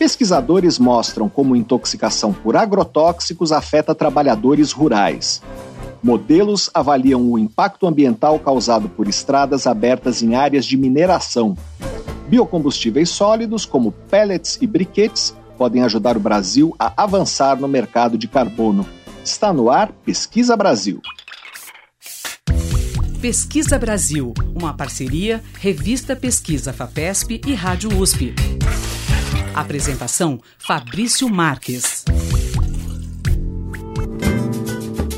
Pesquisadores mostram como intoxicação por agrotóxicos afeta trabalhadores rurais. Modelos avaliam o impacto ambiental causado por estradas abertas em áreas de mineração. Biocombustíveis sólidos, como pellets e briquetes, podem ajudar o Brasil a avançar no mercado de carbono. Está no ar Pesquisa Brasil. Pesquisa Brasil, uma parceria Revista Pesquisa FAPESP e Rádio USP. Apresentação Fabrício Marques.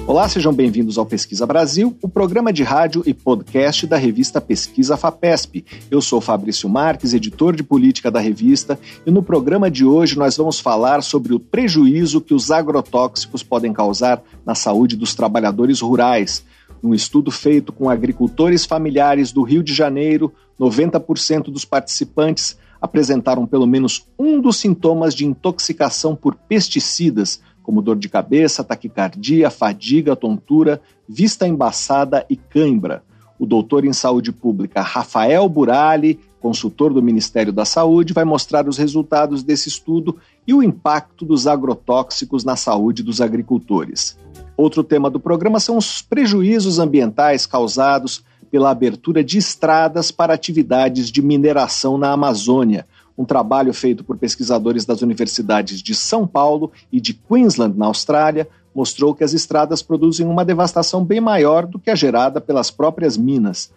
Olá, sejam bem-vindos ao Pesquisa Brasil, o programa de rádio e podcast da revista Pesquisa FAPESP. Eu sou Fabrício Marques, editor de política da revista, e no programa de hoje nós vamos falar sobre o prejuízo que os agrotóxicos podem causar na saúde dos trabalhadores rurais. Num estudo feito com agricultores familiares do Rio de Janeiro, 90% dos participantes apresentaram pelo menos um dos sintomas de intoxicação por pesticidas, como dor de cabeça, taquicardia, fadiga, tontura, vista embaçada e cãibra. O doutor em saúde pública Rafael Burali, consultor do Ministério da Saúde, vai mostrar os resultados desse estudo e o impacto dos agrotóxicos na saúde dos agricultores. Outro tema do programa são os prejuízos ambientais causados pela abertura de estradas para atividades de mineração na Amazônia. Um trabalho feito por pesquisadores das universidades de São Paulo e de Queensland, na Austrália, mostrou que as estradas produzem uma devastação bem maior do que a gerada pelas próprias minas.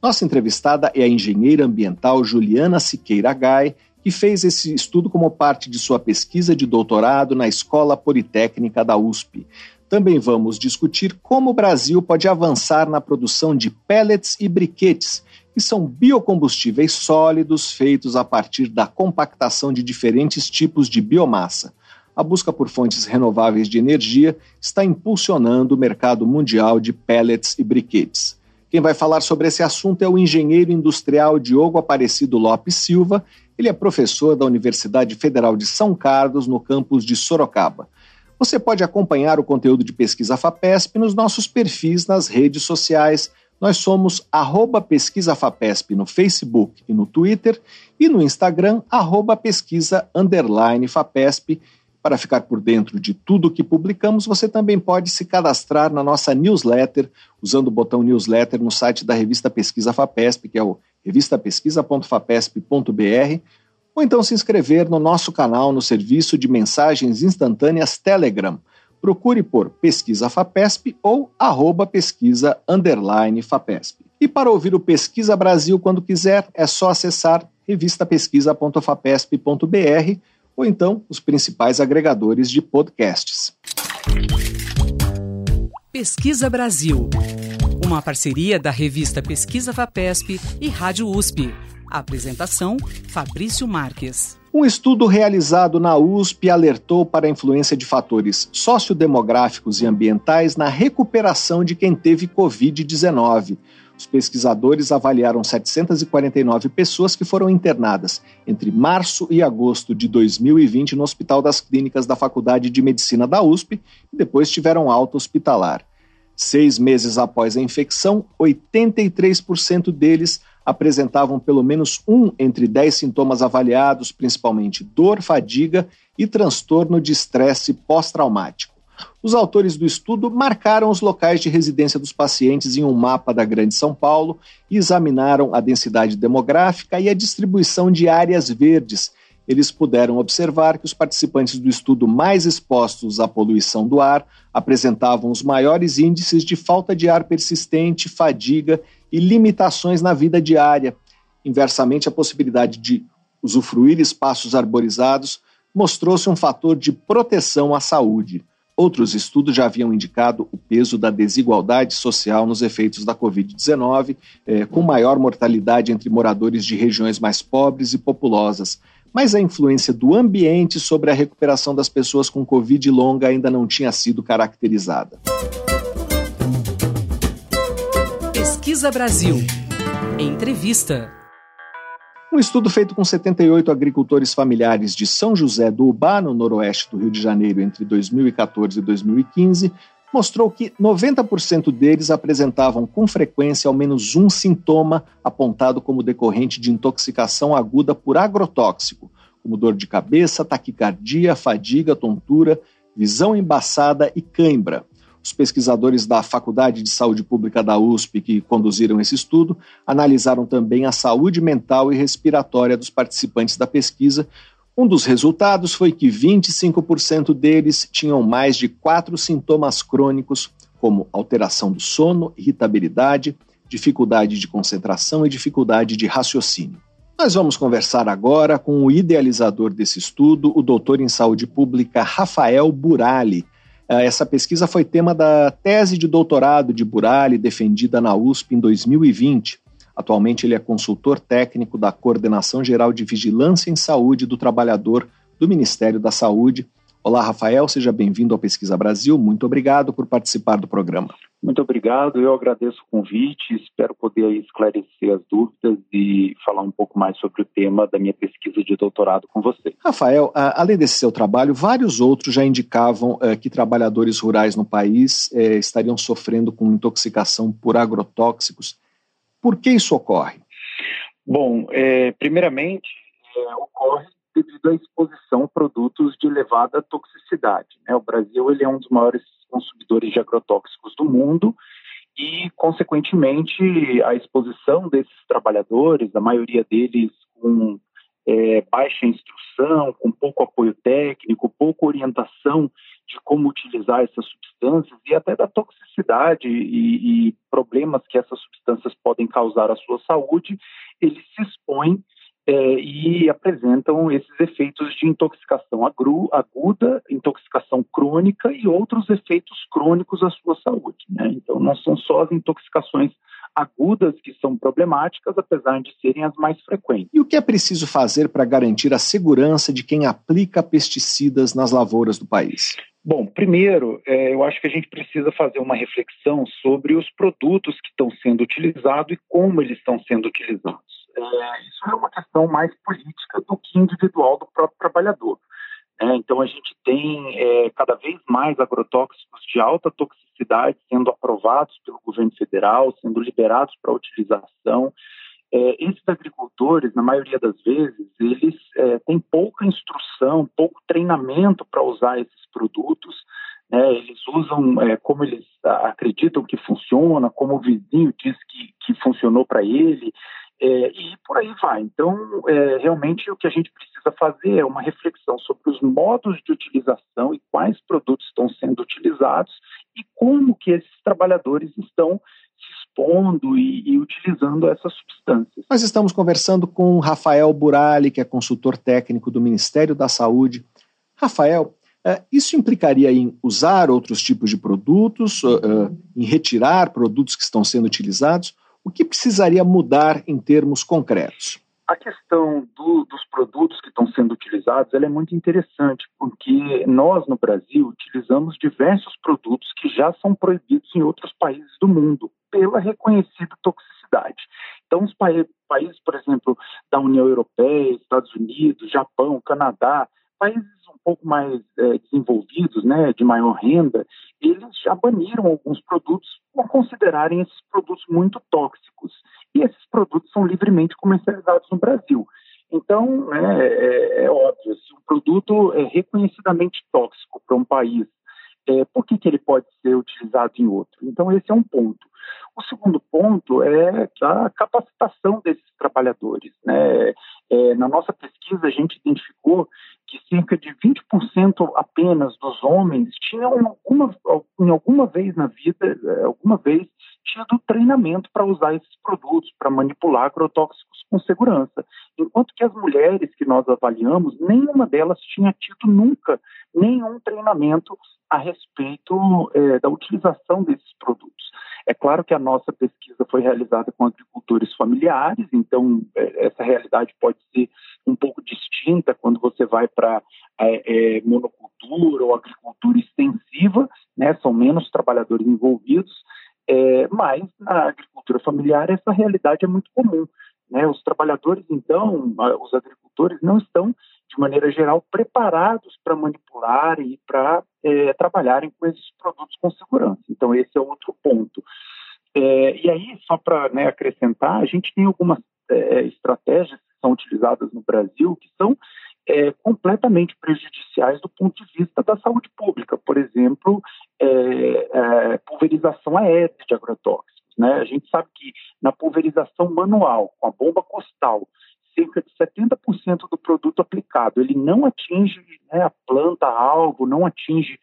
Nossa entrevistada é a engenheira ambiental Juliana Siqueira Gai, que fez esse estudo como parte de sua pesquisa de doutorado na Escola Politécnica da USP. Também vamos discutir como o Brasil pode avançar na produção de pellets e briquetes, que são biocombustíveis sólidos feitos a partir da compactação de diferentes tipos de biomassa. A busca por fontes renováveis de energia está impulsionando o mercado mundial de pellets e briquetes. Quem vai falar sobre esse assunto é o engenheiro industrial Diogo Aparecido Lopes Silva. Ele é professor da Universidade Federal de São Carlos, no campus de Sorocaba. Você pode acompanhar o conteúdo de Pesquisa FAPESP nos nossos perfis nas redes sociais. Nós somos arroba Pesquisa FAPESP no Facebook e no Twitter e no Instagram, arroba Pesquisa underline FAPESP. Para ficar por dentro de tudo que publicamos, você também pode se cadastrar na nossa newsletter usando o botão newsletter no site da revista Pesquisa FAPESP, que é o revistapesquisa.fapesp.br ou então se inscrever no nosso canal no serviço de mensagens instantâneas Telegram. Procure por Pesquisa FAPESP ou arroba pesquisa FAPESP. E para ouvir o Pesquisa Brasil quando quiser, é só acessar revistapesquisa.fapesp.br ou então os principais agregadores de podcasts. Pesquisa Brasil, uma parceria da revista Pesquisa FAPESP e Rádio USP. Apresentação: Fabrício Marques. Um estudo realizado na USP alertou para a influência de fatores sociodemográficos e ambientais na recuperação de quem teve Covid-19. Os pesquisadores avaliaram 749 pessoas que foram internadas entre março e agosto de 2020 no Hospital das Clínicas da Faculdade de Medicina da USP e depois tiveram alta hospitalar. Seis meses após a infecção, 83% deles apresentavam pelo menos um entre dez sintomas avaliados, principalmente dor, fadiga e transtorno de estresse pós-traumático. Os autores do estudo marcaram os locais de residência dos pacientes em um mapa da Grande São Paulo e examinaram a densidade demográfica e a distribuição de áreas verdes. Eles puderam observar que os participantes do estudo mais expostos à poluição do ar apresentavam os maiores índices de falta de ar persistente, fadiga e limitações na vida diária. Inversamente, a possibilidade de usufruir espaços arborizados mostrou-se um fator de proteção à saúde. Outros estudos já haviam indicado o peso da desigualdade social nos efeitos da Covid-19, eh, com maior mortalidade entre moradores de regiões mais pobres e populosas. Mas a influência do ambiente sobre a recuperação das pessoas com Covid longa ainda não tinha sido caracterizada. Pesquisa Brasil. Entrevista. Um estudo feito com 78 agricultores familiares de São José do Ubá, no noroeste do Rio de Janeiro, entre 2014 e 2015, mostrou que 90% deles apresentavam com frequência ao menos um sintoma apontado como decorrente de intoxicação aguda por agrotóxico, como dor de cabeça, taquicardia, fadiga, tontura, visão embaçada e cãibra. Os pesquisadores da Faculdade de Saúde Pública da USP, que conduziram esse estudo, analisaram também a saúde mental e respiratória dos participantes da pesquisa. Um dos resultados foi que 25% deles tinham mais de quatro sintomas crônicos, como alteração do sono, irritabilidade, dificuldade de concentração e dificuldade de raciocínio. Nós vamos conversar agora com o idealizador desse estudo, o doutor em saúde pública Rafael Burali. Ah, essa pesquisa foi tema da tese de doutorado de Burali, defendida na USP em 2020. Atualmente, ele é consultor técnico da Coordenação Geral de Vigilância em Saúde do Trabalhador do Ministério da Saúde. Olá, Rafael, seja bem-vindo ao Pesquisa Brasil. Muito obrigado por participar do programa. Muito obrigado, eu agradeço o convite, espero poder esclarecer as dúvidas e falar um pouco mais sobre o tema da minha pesquisa de doutorado com você. Rafael, além desse seu trabalho, vários outros já indicavam eh, que trabalhadores rurais no país eh, estariam sofrendo com intoxicação por agrotóxicos. Por que isso ocorre? Bom, é, primeiramente, é, ocorre devido à exposição a produtos de elevada toxicidade. Né? O Brasil ele é um dos maiores consumidores de agrotóxicos do mundo e, consequentemente, a exposição desses trabalhadores, a maioria deles com é, baixa instrução, com pouco apoio técnico, pouca orientação de como utilizar essas substâncias e até da toxicidade e, e problemas que essas substâncias podem causar à sua saúde, eles se expõem é, e apresentam esses efeitos de intoxicação aguda, intoxicação crônica e outros efeitos crônicos à sua saúde. Né? Então, não são só as intoxicações agudas que são problemáticas, apesar de serem as mais frequentes. E o que é preciso fazer para garantir a segurança de quem aplica pesticidas nas lavouras do país? Bom, primeiro, é, eu acho que a gente precisa fazer uma reflexão sobre os produtos que estão sendo utilizados e como eles estão sendo utilizados é, isso é uma questão mais política do que individual do próprio trabalhador. É, então, a gente tem é, cada vez mais agrotóxicos de alta toxicidade sendo aprovados pelo governo federal, sendo liberados para utilização. É, esses agricultores, na maioria das vezes, eles é, têm pouca instrução, pouco treinamento para usar esses produtos. Né? Eles usam é, como eles acreditam que funciona, como o vizinho diz que, que funcionou para ele. É, e por aí vai. Então, é, realmente, o que a gente precisa fazer é uma reflexão sobre os modos de utilização e quais produtos estão sendo utilizados e como que esses trabalhadores estão se expondo e, e utilizando essas substâncias. Nós estamos conversando com Rafael Burali, que é consultor técnico do Ministério da Saúde. Rafael, é, isso implicaria em usar outros tipos de produtos, em retirar produtos que estão sendo utilizados? O que precisaria mudar em termos concretos? A questão do, dos produtos que estão sendo utilizados é muito interessante, porque nós no Brasil utilizamos diversos produtos que já são proibidos em outros países do mundo pela reconhecida toxicidade. Então, os pa países, por exemplo, da União Europeia, Estados Unidos, Japão, Canadá, países pouco mais é, desenvolvidos, né, de maior renda, eles já baniram alguns produtos por considerarem esses produtos muito tóxicos. E esses produtos são livremente comercializados no Brasil. Então, né, é, é óbvio, se um produto é reconhecidamente tóxico para um país, é, por que, que ele pode ser utilizado em outro? Então, esse é um ponto. O segundo ponto é a capacitação desses trabalhadores. Né? É, na nossa pesquisa, a gente identificou que cerca de 20% apenas dos homens tinham alguma, em alguma vez na vida, é, alguma vez, tido treinamento para usar esses produtos, para manipular agrotóxicos com segurança. Enquanto que as mulheres que nós avaliamos, nenhuma delas tinha tido nunca nenhum treinamento a respeito é, da utilização desses produtos. É claro que a nossa pesquisa foi realizada com agricultores familiares, então é, essa realidade pode ser um pouco distinta quando você vai para é, é, monocultura ou agricultura extensiva, né, são menos trabalhadores envolvidos, é, mas na agricultura familiar essa realidade é muito comum. Né? Os trabalhadores, então, os agricultores não estão de maneira geral, preparados para manipular e para é, trabalharem com esses produtos com segurança. Então, esse é outro ponto. É, e aí, só para né, acrescentar, a gente tem algumas é, estratégias que são utilizadas no Brasil que são é, completamente prejudiciais do ponto de vista da saúde pública. Por exemplo, é, é, pulverização aérea de agrotóxicos. Né? A gente sabe que na pulverização manual, com a bomba costal, cerca de 70% do produto aplicado. Ele não atinge né, a planta alvo, não atinge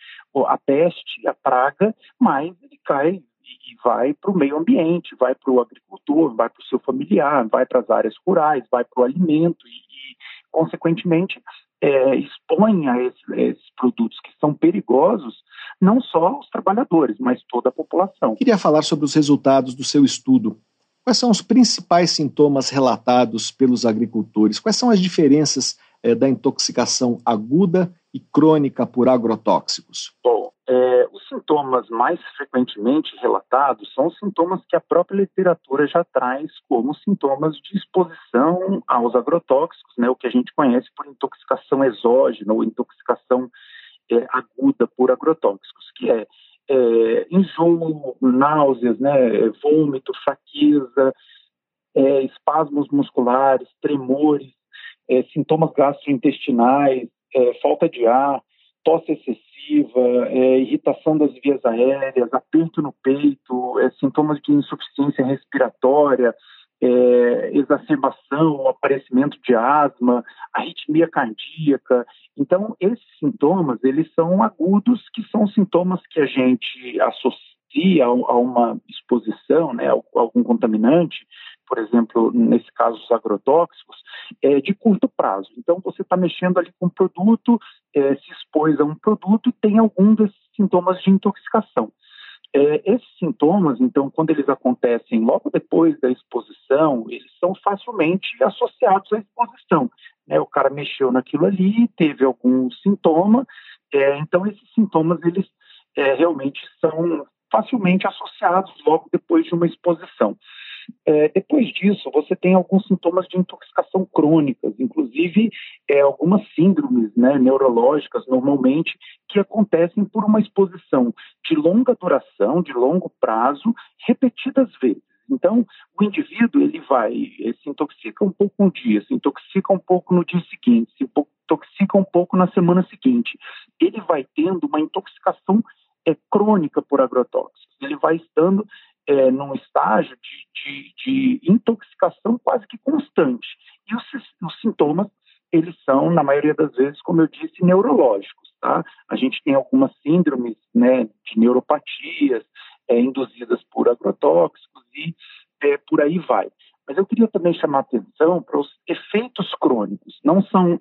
a peste, a praga, mas ele cai vai para o meio ambiente, vai para o agricultor, vai para o seu familiar, vai para as áreas rurais, vai para o alimento e, e consequentemente, é, expõe a esses, a esses, produtos que são perigosos não só os trabalhadores, mas toda a população. Queria falar sobre os resultados do seu estudo. Quais são os principais sintomas relatados pelos agricultores? Quais são as diferenças é, da intoxicação aguda e crônica por agrotóxicos? Bom, é, os sintomas mais frequentemente relatados são os sintomas que a própria literatura já traz como sintomas de exposição aos agrotóxicos, né, o que a gente conhece por intoxicação exógena ou intoxicação é, aguda por agrotóxicos, que é, é enjoo, náuseas, né, vômito, fraqueza, é, espasmos musculares, tremores, é, sintomas gastrointestinais, é, falta de ar, tosse excessiva, é, irritação das vias aéreas, aperto no peito, é, sintomas de insuficiência respiratória, é, exacerbação, aparecimento de asma, arritmia cardíaca. Então, esses sintomas, eles são agudos, que são sintomas que a gente associa a, uma exposição, né, a algum contaminante, por exemplo, nesse caso os agrotóxicos, é, de curto prazo. Então, você está mexendo ali com um produto, é, se expôs a um produto e tem algum desses sintomas de intoxicação. É, esses sintomas, então, quando eles acontecem logo depois da exposição, eles são facilmente associados à exposição. Né? O cara mexeu naquilo ali, teve algum sintoma, é, então esses sintomas eles é, realmente são facilmente associados logo depois de uma exposição. É, depois disso, você tem alguns sintomas de intoxicação crônicas, inclusive é, algumas síndromes né, neurológicas, normalmente, que acontecem por uma exposição de longa duração, de longo prazo, repetidas vezes. Então, o indivíduo ele vai, ele se intoxica um pouco um dia, se intoxica um pouco no dia seguinte, se intoxica um pouco na semana seguinte. Ele vai tendo uma intoxicação é, crônica por agrotóxicos. Ele vai estando é, num estágio de, de, de, intoxicação quase que constante. E os, os, sintomas, eles são, na maioria das vezes, como eu disse, neurológicos. Tá? A gente tem algumas síndromes né, de neuropatias é, induzidas por agrotóxicos e é, por aí vai. Mas eu queria também chamar atenção para os efeitos crônicos. Não são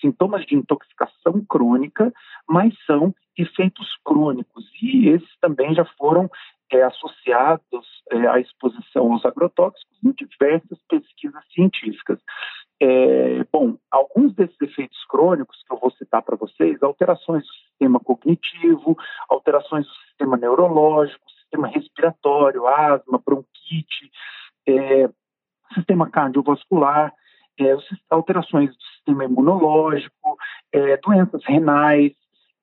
sintomas de intoxicação crônica, mas são efeitos crônicos. E esses também já foram é, associados é, à exposição aos agrotóxicos em diversas pesquisas científicas. É, bom, alguns desses efeitos crônicos que eu vou citar para vocês, alterações do sistema cognitivo, alterações do sistema neurológico, sistema respiratório, asma, bronquite, é, sistema cardiovascular, é, alterações do sistema imunológico, é, doenças renais,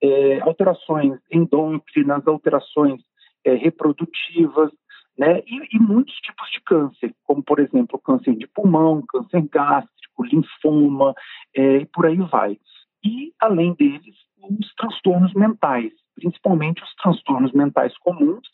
é, alterações endócrinas, alterações é, reprodutivas, né? E, e, muitos tipos de câncer, como por exemplo câncer de pulmão, câncer gástrico, linfoma, é, e por aí vai. E além deles, os transtornos mentais, principalmente os transtornos mentais comuns,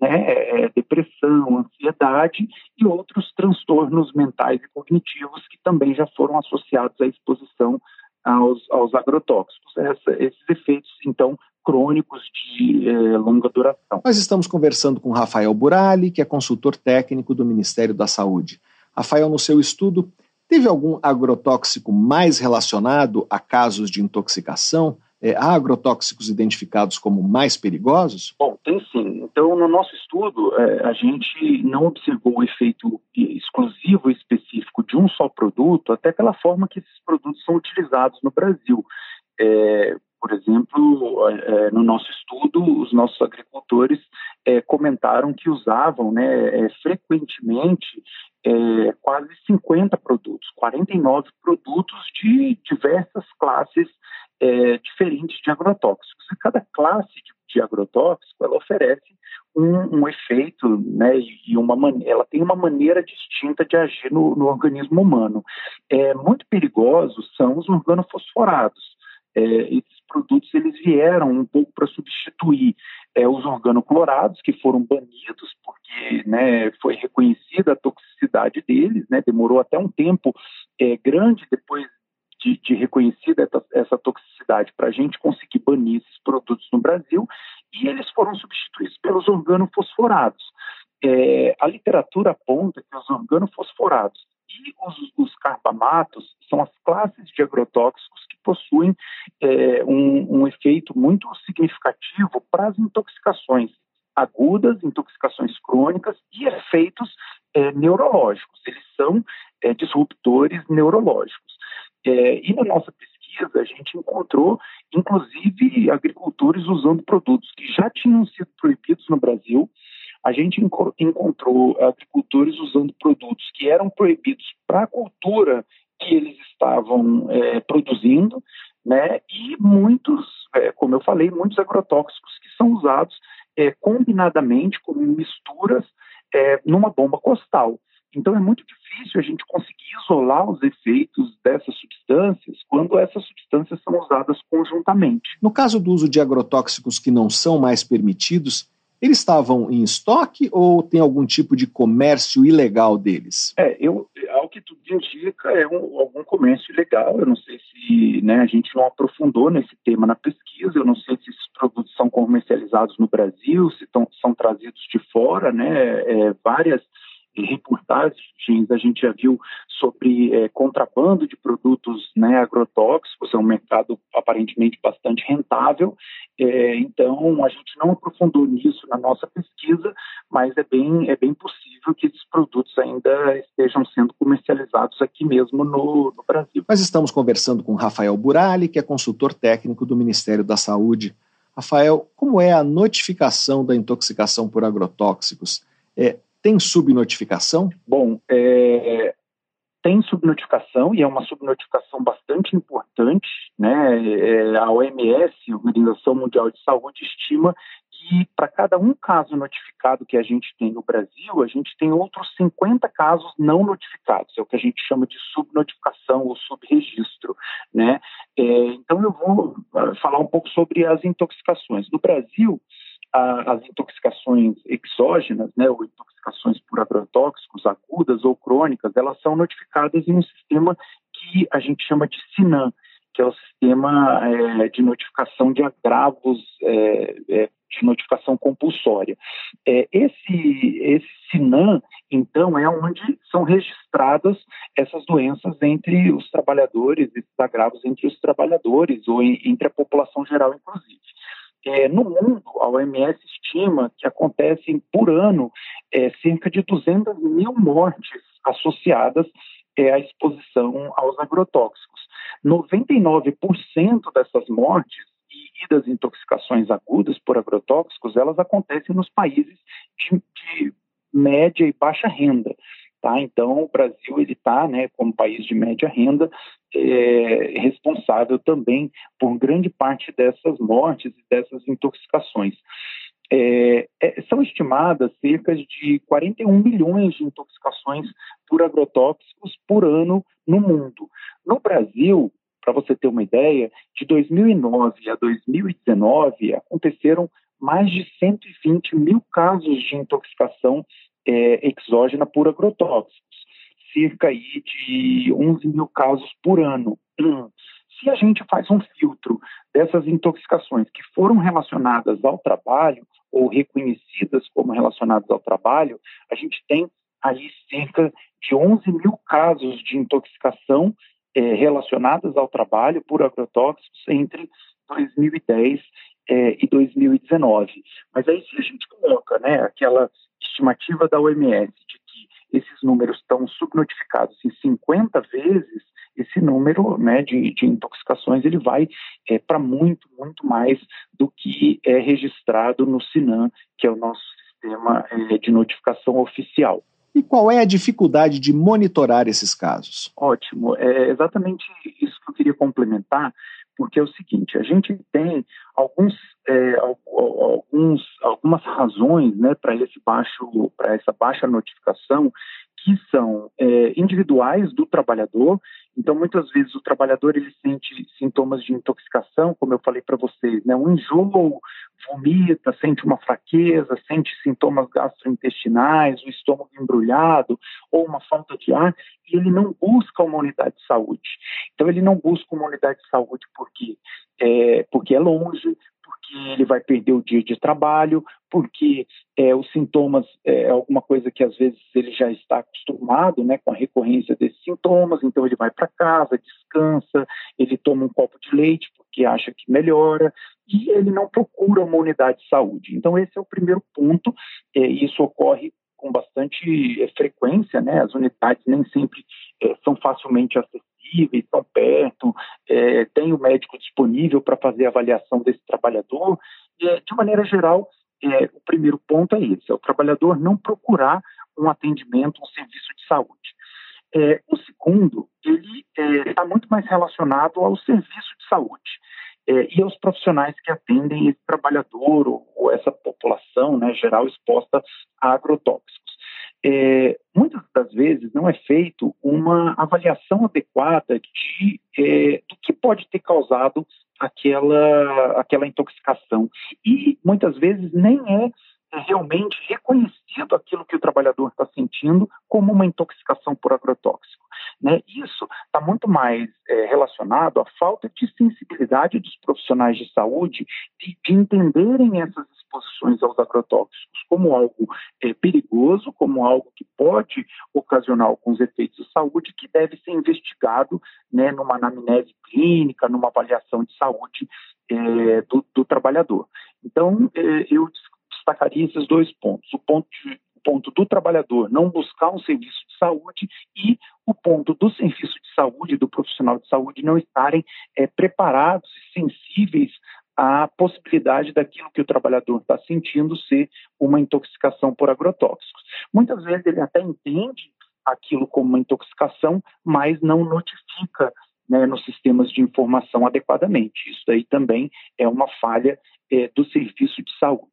né? É, é depressão, ansiedade e outros transtornos mentais e cognitivos que também já foram associados à exposição aos, aos agrotóxicos. Essa, esses efeitos, então, crônicos de eh, longa duração. Nós estamos conversando com Rafael Burali, que é consultor técnico do Ministério da Saúde. Rafael, no seu estudo, teve algum agrotóxico mais relacionado a casos de intoxicação? É, há agrotóxicos identificados como mais perigosos? Bom, tem sim. Então, no nosso estudo, é, a gente não observou o efeito exclusivo e específico de um só produto, até pela forma que esses produtos são utilizados no Brasil. É, por exemplo, é, no nosso estudo, os nossos agricultores é, comentaram que usavam né, é, frequentemente é, quase 50 produtos, 49 produtos de diversas classes é, diferentes de agrotóxicos. Cada classe de, de agrotóxico ela oferece um, um, efeito, né, e uma ela tem uma maneira distinta de agir no, no organismo humano. É, muito perigosos são os organofosforados. É, esses produtos eles vieram um pouco para substituir é, os organoclorados, que foram banidos porque né, foi reconhecida a toxicidade deles, né, demorou até um tempo é, grande depois de, de reconhecida essa, essa toxicidade para a gente conseguir banir esses produtos no Brasil, e eles foram substituídos pelos organofosforados. É, a literatura aponta que os organofosforados e os, os, carbamatos são as classes de agrotóxicos que possuem é, um, um, efeito muito significativo para as intoxicações agudas, intoxicações crônicas e efeitos é, neurológicos. Eles são é, disruptores neurológicos. É, e na nossa pesquisa, a gente encontrou, inclusive, agricultores usando produtos que já tinham sido proibidos no Brasil. A gente encontrou agricultores usando produtos que eram proibidos para a cultura que eles estavam é, produzindo, né? E muitos, é, como eu falei, muitos agrotóxicos que são usados é, combinadamente como misturas é, numa bomba costal. Então é muito difícil a gente conseguir isolar os efeitos dessas substâncias quando essas substâncias são usadas conjuntamente. No caso do uso de agrotóxicos que não são mais permitidos, eles estavam em estoque ou tem algum tipo de comércio ilegal deles? É, eu, ao que tudo indica, é um, algum comércio ilegal. Eu não sei se né, a gente não aprofundou nesse tema na pesquisa. Eu não sei se esses produtos são comercializados no Brasil, se tão, são trazidos de fora, né? É, várias reportagens a gente já viu sobre é, contrabando de produtos né, agrotóxicos, é um mercado aparentemente bastante rentável, é, então a gente não aprofundou nisso na nossa pesquisa, mas é bem, é bem possível que esses produtos ainda estejam sendo comercializados aqui mesmo no, no Brasil. Nós estamos conversando com Rafael Burali, que é consultor técnico do Ministério da Saúde. Rafael, como é a notificação da intoxicação por agrotóxicos? É, tem subnotificação? Bom, é, tem subnotificação e é uma subnotificação bastante importante. Né? É, a OMS, Organização Mundial de Saúde, estima que para cada um caso notificado que a gente tem no Brasil, a gente tem outros 50 casos não notificados, é o que a gente chama de subnotificação ou subregistro. Né? É, então eu vou ah, falar um pouco sobre as intoxicações. No Brasil, a, as intoxicações exógenas, né, ou intoxicações por agrotóxicos agudas ou crônicas, elas são notificadas em um sistema que a gente chama de SINAM, que é o sistema é, de notificação de agravos, é, é, de notificação compulsória. Esse, esse SINAM, então, é onde são registradas essas doenças entre os trabalhadores, esses agravos entre os trabalhadores ou em, entre a população geral, inclusive. É, no mundo, a OMS estima que acontecem por ano é, cerca de 200 mil mortes associadas é, à exposição aos agrotóxicos. 99% dessas mortes e, das intoxicações agudas por agrotóxicos, elas acontecem nos países de, de média e baixa renda. Tá? Então, o Brasil ele está, né, como país de média renda, é, responsável também por grande parte dessas mortes e dessas intoxicações. É, é, são estimadas cerca de 41 milhões de intoxicações por agrotóxicos por ano no mundo. No Brasil, para você ter uma ideia, de 2009 a 2019 aconteceram mais de 120 mil casos de intoxicação é, exógena por agrotóxicos, cerca aí de 11 mil casos por ano. Se a gente faz um filtro dessas intoxicações que foram relacionadas ao trabalho ou reconhecidas como relacionadas ao trabalho, a gente tem aí cerca de 11 mil casos de intoxicação é, relacionadas ao trabalho por agrotóxicos entre 2010 é, e 2019. Mas aí se a gente coloca né, aquela estimativa da OMS de que esses números estão subnotificados em 50 vezes, esse número né, de, de intoxicações ele vai é, para muito, muito mais do que é registrado no SINAM, que é o nosso sistema é, de notificação oficial. E qual é a dificuldade de monitorar esses casos? Ótimo, é exatamente isso que eu queria complementar, porque é o seguinte: a gente tem alguns, é, alguns algumas razões, né, para esse baixo, para essa baixa notificação que são é, individuais do trabalhador. Então, muitas vezes o trabalhador ele sente sintomas de intoxicação, como eu falei para vocês, né, um enjoo, vomita, sente uma fraqueza, sente sintomas gastrointestinais, o estômago embrulhado ou uma falta de ar, e ele não busca uma unidade de saúde. Então, ele não busca uma unidade de saúde porque é, porque é longe, porque ele vai perder o dia de trabalho, porque é, os sintomas é alguma coisa que às vezes ele já está acostumado né, com a recorrência desses sintomas, então ele vai para casa, descansa, ele toma um copo de leite porque acha que melhora, e ele não procura uma unidade de saúde. Então, esse é o primeiro ponto, e isso ocorre com bastante é, frequência, né? As unidades nem sempre é, são facilmente acessíveis estão perto, é, tem o médico disponível para fazer a avaliação desse trabalhador. De maneira geral, o primeiro ponto é esse: é o trabalhador não procurar um atendimento, um serviço de saúde. É, o segundo, ele está é, muito mais relacionado ao serviço de saúde. É, e aos profissionais que atendem esse trabalhador ou, ou essa população né, geral exposta a agrotóxicos é, muitas das vezes não é feito uma avaliação adequada de, é, do que pode ter causado aquela, aquela intoxicação. E muitas vezes nem é realmente reconhecido aquilo que o trabalhador está sentindo como uma intoxicação por agrotóxico. Né? Isso está muito mais é, relacionado à falta de sensibilidade dos profissionais de saúde de, de entenderem essas exposições aos agrotóxicos como algo é, perigoso, como algo que pode ocasionar alguns efeitos de saúde que deve ser investigado né, numa anamnese clínica, numa avaliação de saúde é, do, do, trabalhador. Então, é, eu destacaria esses dois pontos. O ponto, de, o ponto do trabalhador não buscar um serviço de saúde e o ponto do serviço de saúde, do profissional de saúde, não estarem é, preparados e sensíveis à possibilidade daquilo que o trabalhador está sentindo ser uma intoxicação por agrotóxicos. Muitas vezes ele até entende aquilo como uma intoxicação, mas não notifica né, nos sistemas de informação adequadamente. Isso aí também é uma falha é, do serviço de saúde.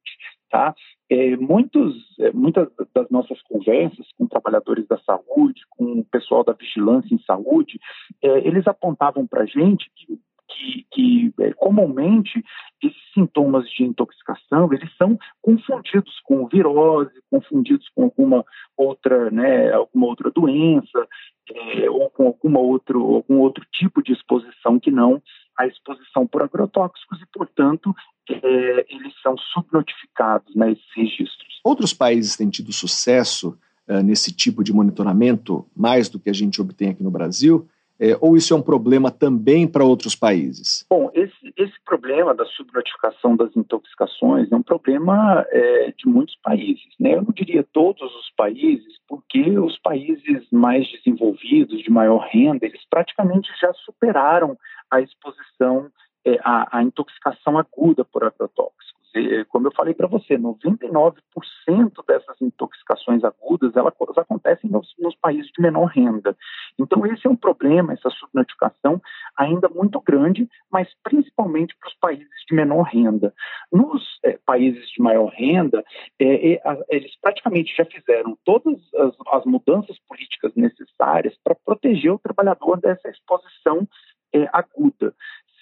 Tá? É, muitos, é, muitas das nossas conversas com trabalhadores da saúde, com o pessoal da vigilância em saúde, é, eles apontavam para a gente que que, que é, comumente esses sintomas de intoxicação eles são confundidos com virose, confundidos com alguma outra, né, alguma outra doença é, ou com alguma outro, algum outro tipo de exposição que não a exposição por agrotóxicos e, portanto, é, eles são subnotificados nesses né, registros. Outros países têm tido sucesso uh, nesse tipo de monitoramento, mais do que a gente obtém aqui no Brasil. É, ou isso é um problema também para outros países? Bom, esse, esse problema da subnotificação das intoxicações é um problema é, de muitos países. Né? Eu não diria todos os países, porque os países mais desenvolvidos, de maior renda, eles praticamente já superaram a exposição é, à, à intoxicação aguda por agrotóxicos como eu falei para você, 99% dessas intoxicações agudas elas acontecem nos, nos, países de menor renda. Então esse é um problema, essa subnotificação ainda muito grande, mas principalmente para os países de menor renda. Nos é, países de maior renda, é, é, eles praticamente já fizeram todas as, as mudanças políticas necessárias para proteger o trabalhador dessa exposição é, aguda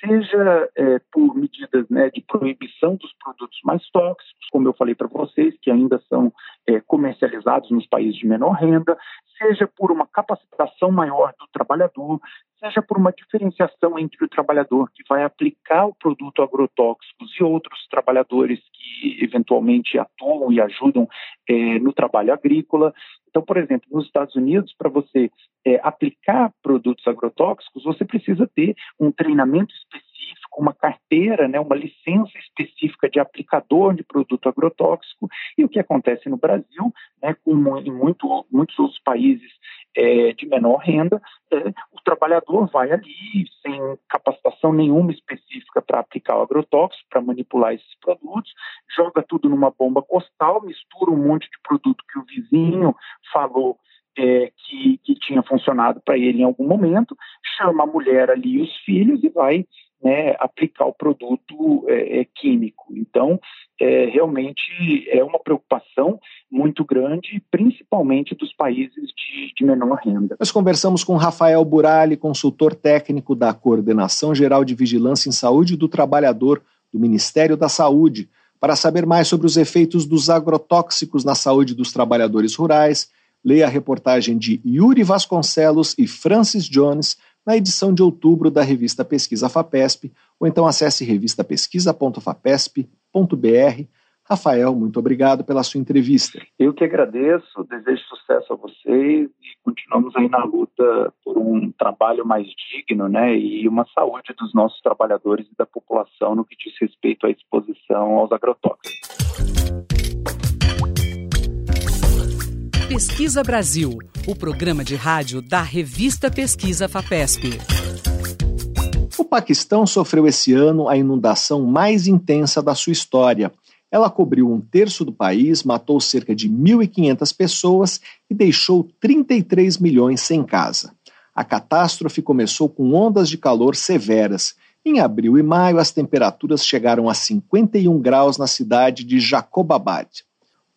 seja é, por medidas né, de proibição dos produtos mais tóxicos, como eu falei para vocês, que ainda são é, comercializados nos países de menor renda, seja por uma capacitação maior do trabalhador, seja por uma diferenciação entre o trabalhador que vai aplicar o produto agrotóxicos e outros trabalhadores que eventualmente atuam e ajudam é, no trabalho agrícola. Então, por exemplo, nos Estados Unidos, para você é, aplicar produtos agrotóxicos, você precisa ter um treinamento específico, uma carteira, né, uma licença específica de aplicador de produto agrotóxico. E o que acontece no Brasil, né, como em muito, muitos outros países é, de menor renda, é, o trabalhador vai ali sem capacitação nenhuma específica para aplicar o agrotóxico, para manipular esses produtos, joga tudo numa bomba costal, mistura um monte de produto que o vizinho falou é, que, que tinha funcionado para ele em algum momento, chama a mulher ali e os filhos e vai né, aplicar o produto é, é químico. Então, é, realmente é uma preocupação muito grande, principalmente dos países de, de menor renda. Nós conversamos com Rafael Burali, consultor técnico da Coordenação Geral de Vigilância em Saúde do Trabalhador do Ministério da Saúde, para saber mais sobre os efeitos dos agrotóxicos na saúde dos trabalhadores rurais. Leia a reportagem de Yuri Vasconcelos e Francis Jones na edição de outubro da revista Pesquisa FAPESP, ou então acesse revistapesquisa.fapesp.br. Rafael, muito obrigado pela sua entrevista. Eu que agradeço, desejo sucesso a vocês e continuamos aí na luta por um trabalho mais digno, né, e uma saúde dos nossos trabalhadores e da população no que diz respeito à exposição aos agrotóxicos. Pesquisa Brasil, o programa de rádio da revista Pesquisa FAPESP. O Paquistão sofreu esse ano a inundação mais intensa da sua história. Ela cobriu um terço do país, matou cerca de 1.500 pessoas e deixou 33 milhões sem casa. A catástrofe começou com ondas de calor severas. Em abril e maio, as temperaturas chegaram a 51 graus na cidade de Jacobabad.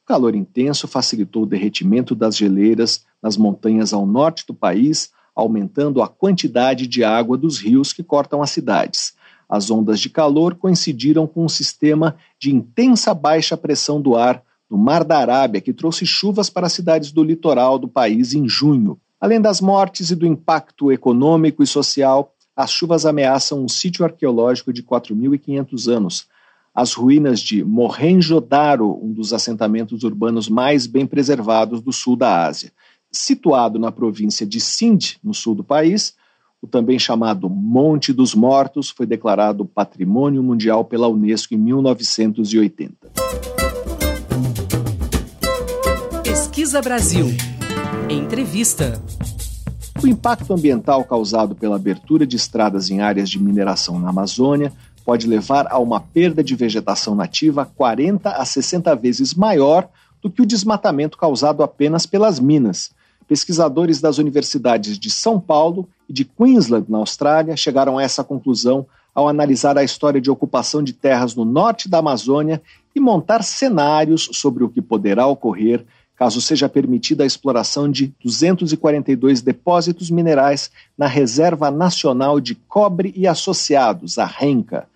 O calor intenso facilitou o derretimento das geleiras nas montanhas ao norte do país, aumentando a quantidade de água dos rios que cortam as cidades. As ondas de calor coincidiram com um sistema de intensa baixa pressão do ar no Mar da Arábia, que trouxe chuvas para as cidades do litoral do país em junho. Além das mortes e do impacto econômico e social, as chuvas ameaçam um sítio arqueológico de 4.500 anos, as ruínas de Mohenjo-Daro, um dos assentamentos urbanos mais bem preservados do sul da Ásia. Situado na província de Sindh, no sul do país, o também chamado Monte dos Mortos foi declarado Patrimônio Mundial pela Unesco em 1980. Pesquisa Brasil. Entrevista. O impacto ambiental causado pela abertura de estradas em áreas de mineração na Amazônia pode levar a uma perda de vegetação nativa 40 a 60 vezes maior do que o desmatamento causado apenas pelas minas. Pesquisadores das universidades de São Paulo e de Queensland, na Austrália, chegaram a essa conclusão ao analisar a história de ocupação de terras no norte da Amazônia e montar cenários sobre o que poderá ocorrer caso seja permitida a exploração de 242 depósitos minerais na Reserva Nacional de Cobre e Associados, a RENCA.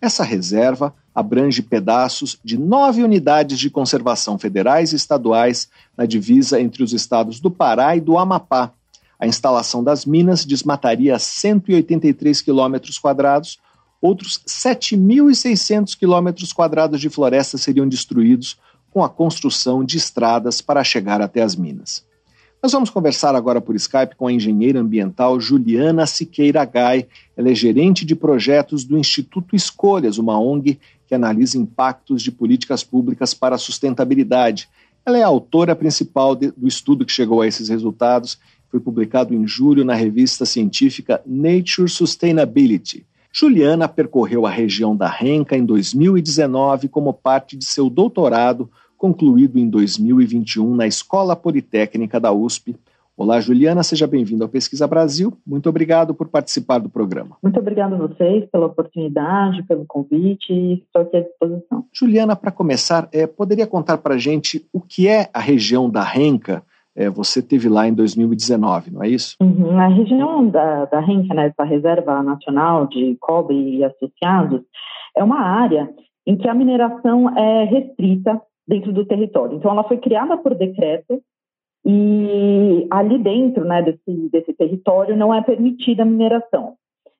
Essa reserva abrange pedaços de nove unidades de conservação federais e estaduais na divisa entre os estados do Pará e do Amapá. A instalação das minas desmataria 183 quilômetros quadrados, outros 7.600 quilômetros quadrados de floresta seriam destruídos com a construção de estradas para chegar até as minas. Nós vamos conversar agora por Skype com a engenheira ambiental Juliana Siqueira Gai. Ela é gerente de projetos do Instituto Escolhas, uma ONG que analisa impactos de políticas públicas para a sustentabilidade. Ela é a autora principal de, do estudo que chegou a esses resultados. Foi publicado em julho na revista científica Nature Sustainability. Juliana percorreu a região da Renca em 2019 como parte de seu doutorado concluído em 2021 na Escola Politécnica da USP. Olá, Juliana, seja bem-vindo ao Pesquisa Brasil. Muito obrigado por participar do programa. Muito obrigado a vocês pela oportunidade, pelo convite estou aqui à disposição. Juliana, para começar, é, poderia contar para a gente o que é a região da Renca? É, você teve lá em 2019, não é isso? Uhum, a região da, da Renca, né, essa Reserva Nacional de Cobre e Associados, é uma área em que a mineração é restrita dentro do território. Então, ela foi criada por decreto e ali dentro né, desse, desse território não é permitida a mineração.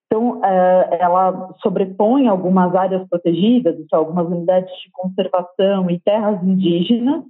Então, é, ela sobrepõe algumas áreas protegidas, algumas unidades de conservação e terras indígenas,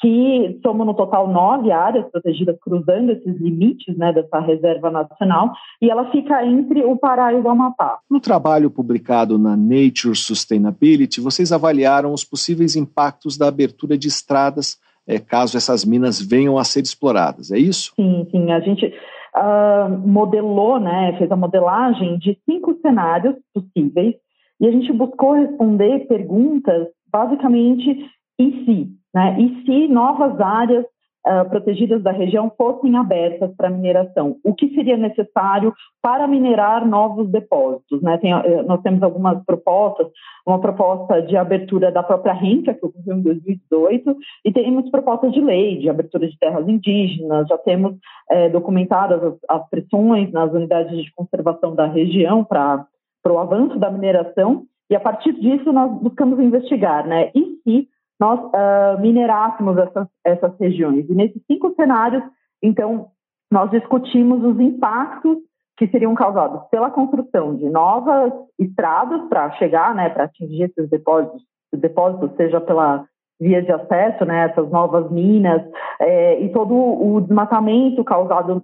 que somam no total nove áreas protegidas cruzando esses limites né, dessa reserva nacional, e ela fica entre o Pará e o Amapá. No trabalho publicado na Nature Sustainability, vocês avaliaram os possíveis impactos da abertura de estradas é, caso essas minas venham a ser exploradas, é isso? Sim, sim. A gente uh, modelou, né, fez a modelagem de cinco cenários possíveis, e a gente buscou responder perguntas basicamente em si, né? E se novas áreas uh, protegidas da região fossem abertas para mineração. O que seria necessário para minerar novos depósitos? Né? Tem, uh, nós temos algumas propostas, uma proposta de abertura da própria renta, que ocorreu em 2018, e temos propostas de lei de abertura de terras indígenas, já temos uh, documentadas as, as pressões nas unidades de conservação da região para o avanço da mineração, e a partir disso nós buscamos investigar, né? E se nós uh, minerássemos essas, essas regiões. E nesses cinco cenários, então, nós discutimos os impactos que seriam causados pela construção de novas estradas para chegar, né, para atingir esses depósitos, depósitos, seja pela via de acesso, né, essas novas minas, é, e todo o desmatamento causado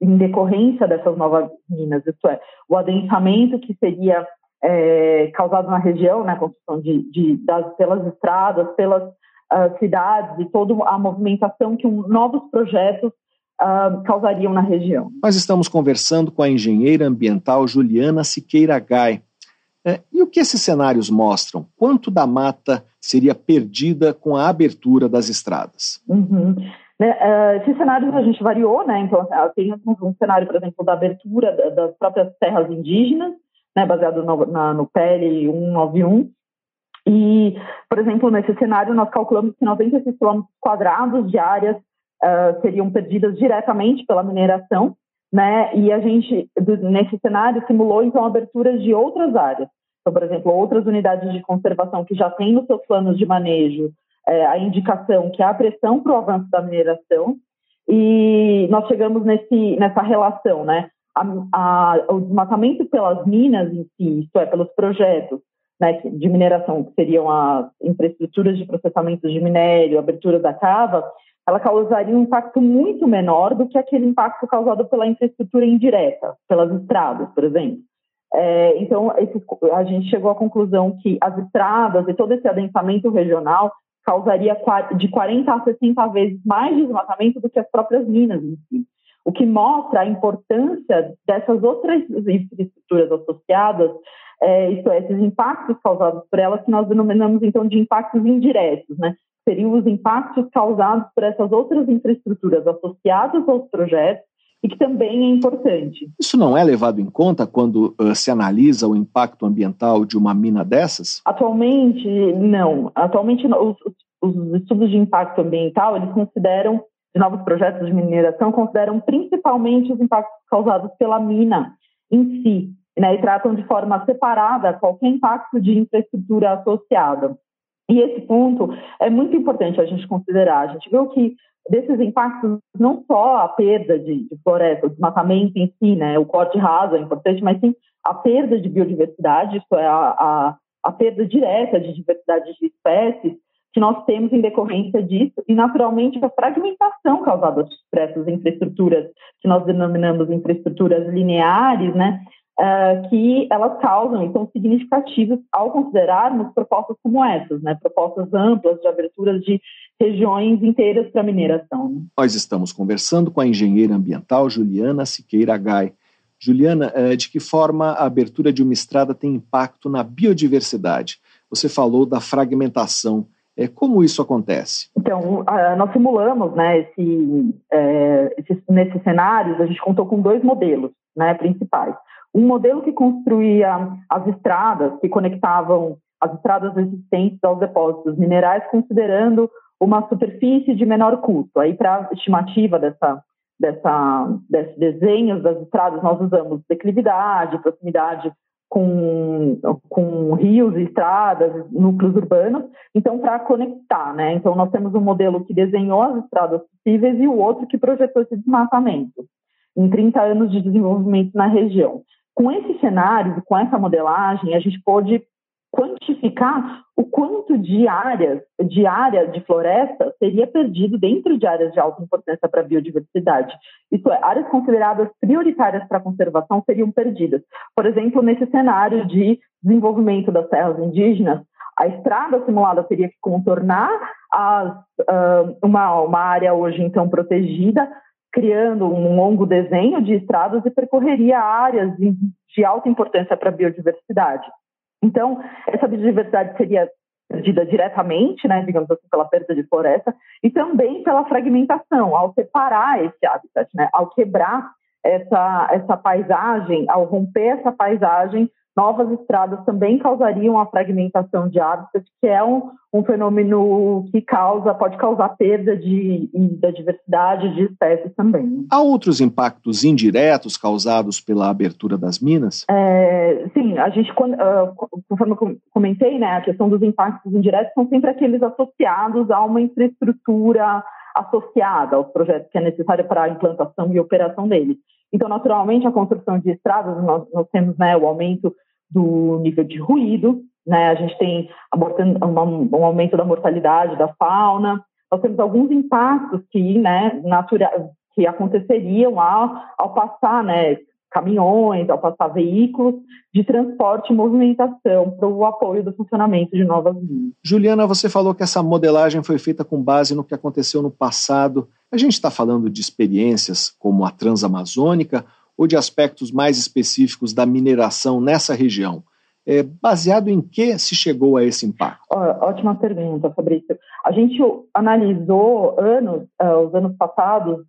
em decorrência dessas novas minas, isto é, o adensamento que seria é, causado na região, né, a construção de, de das, pelas estradas, pelas uh, cidades e toda a movimentação que um, novos projetos uh, causariam na região. Nós estamos conversando com a engenheira ambiental Juliana Siqueira Gai. É, e o que esses cenários mostram? Quanto da mata seria perdida com a abertura das estradas? Uhum. Né, uh, esses cenários a gente variou, né? Então, tem um cenário, por exemplo, da abertura das próprias terras indígenas, né, baseado no, na, no PL 191. E, por exemplo, nesse cenário, nós calculamos que 96 quilômetros quadrados de áreas uh, seriam perdidas diretamente pela mineração, né? E a gente, nesse cenário, simulou, então, aberturas de outras áreas. Então, por exemplo, outras unidades de conservação que já têm nos seus planos de manejo é, a indicação que há pressão para o avanço da mineração, e nós chegamos nesse, nessa relação, né? A, a, o desmatamento pelas minas em si, isto é, pelos projetos né, de mineração, que seriam as infraestruturas de processamento de minério, abertura da cava, ela causaria um impacto muito menor do que aquele impacto causado pela infraestrutura indireta, pelas estradas, por exemplo. É, então, esse, a gente chegou à conclusão que as estradas e todo esse adensamento regional causaria de 40 a 60 vezes mais desmatamento do que as próprias minas em si o que mostra a importância dessas outras infraestruturas associadas, é, isto é, esses impactos causados por elas, que nós denominamos então de impactos indiretos, né? Seriam os impactos causados por essas outras infraestruturas associadas aos projetos e que também é importante. Isso não é levado em conta quando uh, se analisa o impacto ambiental de uma mina dessas? Atualmente, não. Atualmente, os, os estudos de impacto ambiental, eles consideram de novos projetos de mineração consideram principalmente os impactos causados pela mina em si, né, e tratam de forma separada qualquer impacto de infraestrutura associada. E esse ponto é muito importante a gente considerar. A gente viu que desses impactos, não só a perda de, de floresta, o desmatamento em si, né, o corte raso é importante, mas sim a perda de biodiversidade, isso é a, a, a perda direta de diversidade de espécies, que nós temos em decorrência disso, e naturalmente a fragmentação causada por essas infraestruturas, que nós denominamos infraestruturas lineares, né, uh, que elas causam e são significativas ao considerarmos propostas como essas, né, propostas amplas de aberturas de regiões inteiras para mineração. Né. Nós estamos conversando com a engenheira ambiental Juliana Siqueira Gai. Juliana, eh, de que forma a abertura de uma estrada tem impacto na biodiversidade? Você falou da fragmentação. É, como isso acontece? Então, nós simulamos, né, esse, é, esses, nesses cenários, a gente contou com dois modelos né, principais. Um modelo que construía as estradas, que conectavam as estradas existentes aos depósitos minerais, considerando uma superfície de menor custo. Aí, para estimativa dessa, dessa, desses desenhos das estradas, nós usamos declividade, proximidade com, com rios, estradas, núcleos urbanos, então para conectar, né? Então nós temos um modelo que desenhou as estradas possíveis e o outro que projetou esse desmatamento em 30 anos de desenvolvimento na região. Com esse cenário, com essa modelagem, a gente pôde quantificar o quanto de áreas, de área de floresta seria perdido dentro de áreas de alta importância para a biodiversidade. Isso é, áreas consideradas prioritárias para a conservação seriam perdidas. Por exemplo, nesse cenário de desenvolvimento das terras indígenas, a estrada simulada teria que contornar as, uh, uma, uma área hoje então protegida, criando um longo desenho de estradas e percorreria áreas de, alta importância para a biodiversidade. Então, essa biodiversidade seria perdida diretamente, né, digamos assim, pela perda de floresta, e também pela fragmentação, ao separar esse habitat, né, ao quebrar essa, essa paisagem, ao romper essa paisagem, novas estradas também causariam a fragmentação de hábitats, que é um, um fenômeno que causa, pode causar perda de, da diversidade de espécies também. Há outros impactos indiretos causados pela abertura das minas? É, sim, a gente, uh, conforme eu comentei, né, a questão dos impactos indiretos são sempre aqueles associados a uma infraestrutura associada aos projetos que é necessária para a implantação e operação deles. Então, naturalmente, a construção de estradas, nós, nós temos né, o aumento do nível de ruído, né, a gente tem um aumento da mortalidade da fauna, nós temos alguns impactos que, né, natura, que aconteceriam ao, ao passar, né, caminhões, ao passar veículos de transporte e movimentação para o apoio do funcionamento de novas linhas. Juliana, você falou que essa modelagem foi feita com base no que aconteceu no passado. A gente está falando de experiências como a Transamazônica ou de aspectos mais específicos da mineração nessa região? É, baseado em que se chegou a esse impacto? Ótima pergunta, Fabrício. A gente analisou anos, uh, os anos passados,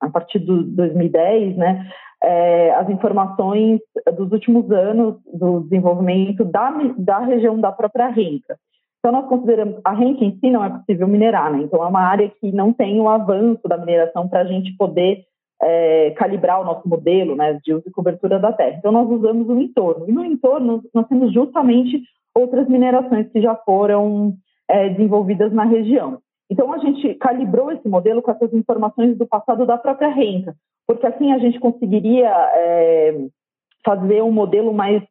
a partir de 2010, né, é, as informações dos últimos anos do desenvolvimento da, da região da própria Renca. Então, nós consideramos, a Renca em si não é possível minerar, né? Então, é uma área que não tem o avanço da mineração para a gente poder é, calibrar o nosso modelo né, de uso e cobertura da terra. Então, nós usamos o entorno. E no entorno, nós temos justamente outras minerações que já foram é, desenvolvidas na região. Então, a gente calibrou esse modelo com essas informações do passado da própria renta, porque assim a gente conseguiria é, fazer um modelo mais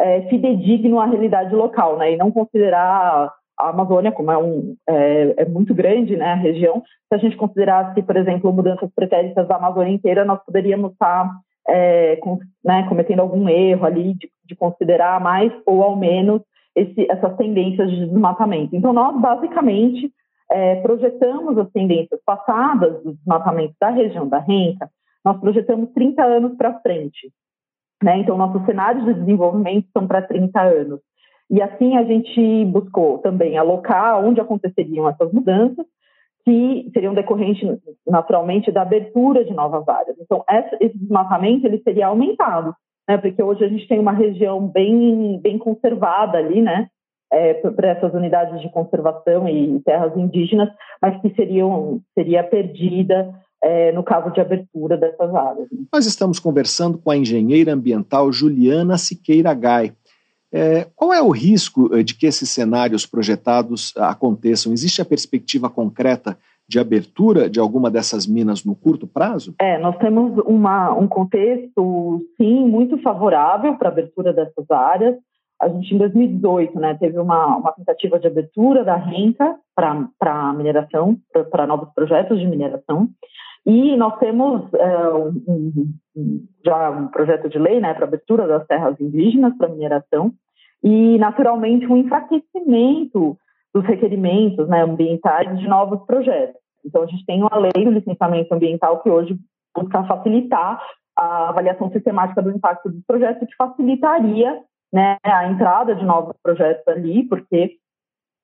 é, fidedigno à realidade local, né, e não considerar a Amazônia, como é, um, é, é, muito grande né, a região, se a gente considerasse, por exemplo, mudanças pretéritas da Amazônia inteira, nós poderíamos estar é, com, né, cometendo algum erro ali de, de, considerar mais ou ao menos esse, essas tendências de desmatamento. Então, nós basicamente é, projetamos as tendências passadas do desmatamento da região da Renca, nós projetamos 30 anos para frente. Né? Então, nossos cenários de desenvolvimento são para 30 anos. E assim a gente buscou também alocar onde aconteceriam essas mudanças, que seriam decorrentes naturalmente da abertura de novas áreas. Então, esse desmatamento ele seria aumentado, né? porque hoje a gente tem uma região bem, bem conservada ali, né? É, para essas unidades de conservação e terras indígenas, mas que seriam, seria perdida é, no caso de abertura dessas áreas. Nós estamos conversando com a engenheira ambiental Juliana Siqueira Gai. É, qual é o risco eh, de que esses cenários projetados aconteçam? Existe a perspectiva concreta de abertura de alguma dessas minas no curto prazo? É, nós temos uma, um contexto, sim, muito favorável para a abertura dessas áreas. A gente, em 2018, né, teve uma, uma tentativa de abertura da renta para mineração, para novos projetos de mineração. E nós temos é, um, um, já um projeto de lei né, para abertura das terras indígenas para mineração e, naturalmente, um enfraquecimento dos requerimentos né, ambientais de novos projetos. Então, a gente tem uma lei do licenciamento ambiental que hoje busca facilitar a avaliação sistemática do impacto dos projetos, que facilitaria né, a entrada de novos projetos ali, porque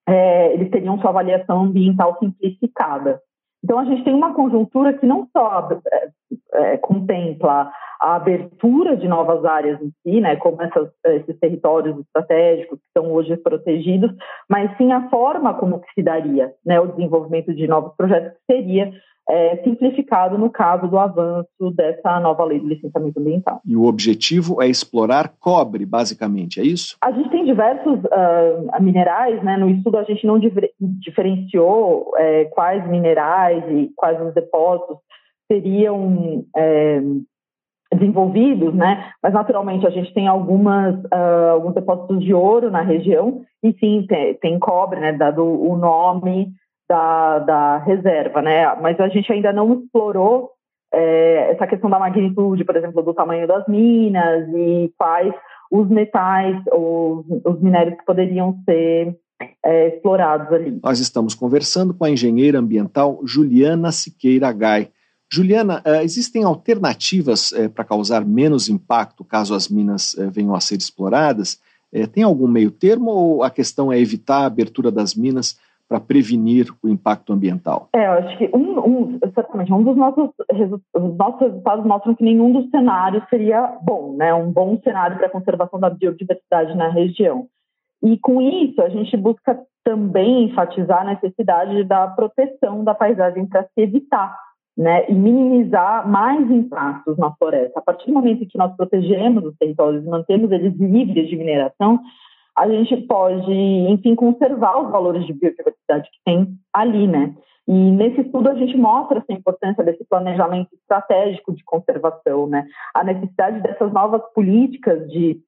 é, eles teriam sua avaliação ambiental simplificada. Então, a gente tem uma conjuntura que não só é, é, contempla a abertura de novas áreas em si, né, como essas, esses territórios estratégicos que estão hoje protegidos, mas sim a forma como se daria né, o desenvolvimento de novos projetos, que seria é, simplificado no caso do avanço dessa nova lei do licenciamento ambiental. E o objetivo é explorar cobre, basicamente, é isso? A gente tem diversos uh, minerais, né? No estudo a gente não diferenciou é, quais minerais e quais os depósitos seriam é, desenvolvidos, né? Mas naturalmente a gente tem algumas uh, alguns depósitos de ouro na região e sim tem, tem cobre, né? Dado o nome da, da reserva, né? Mas a gente ainda não explorou é, essa questão da magnitude, por exemplo, do tamanho das minas e quais os metais ou os minérios que poderiam ser é, explorados ali. Nós estamos conversando com a engenheira ambiental Juliana Siqueira Gai. Juliana, é, existem alternativas é, para causar menos impacto caso as minas é, venham a ser exploradas? Tem algum meio termo ou a questão é evitar a abertura das minas para prevenir o impacto ambiental? É, eu acho que um, um, certamente um dos nossos, os nossos resultados mostram que nenhum dos cenários seria bom, né? Um bom cenário para a conservação da biodiversidade na região. E com isso a gente busca também enfatizar a necessidade da proteção da paisagem para se evitar né, e minimizar mais impactos na floresta. A partir do momento que nós protegemos os territórios e mantemos eles livres de mineração, a gente pode, enfim, conservar os valores de biodiversidade que tem ali, né? E nesse estudo a gente mostra essa importância desse planejamento estratégico de conservação, né? A necessidade dessas novas políticas de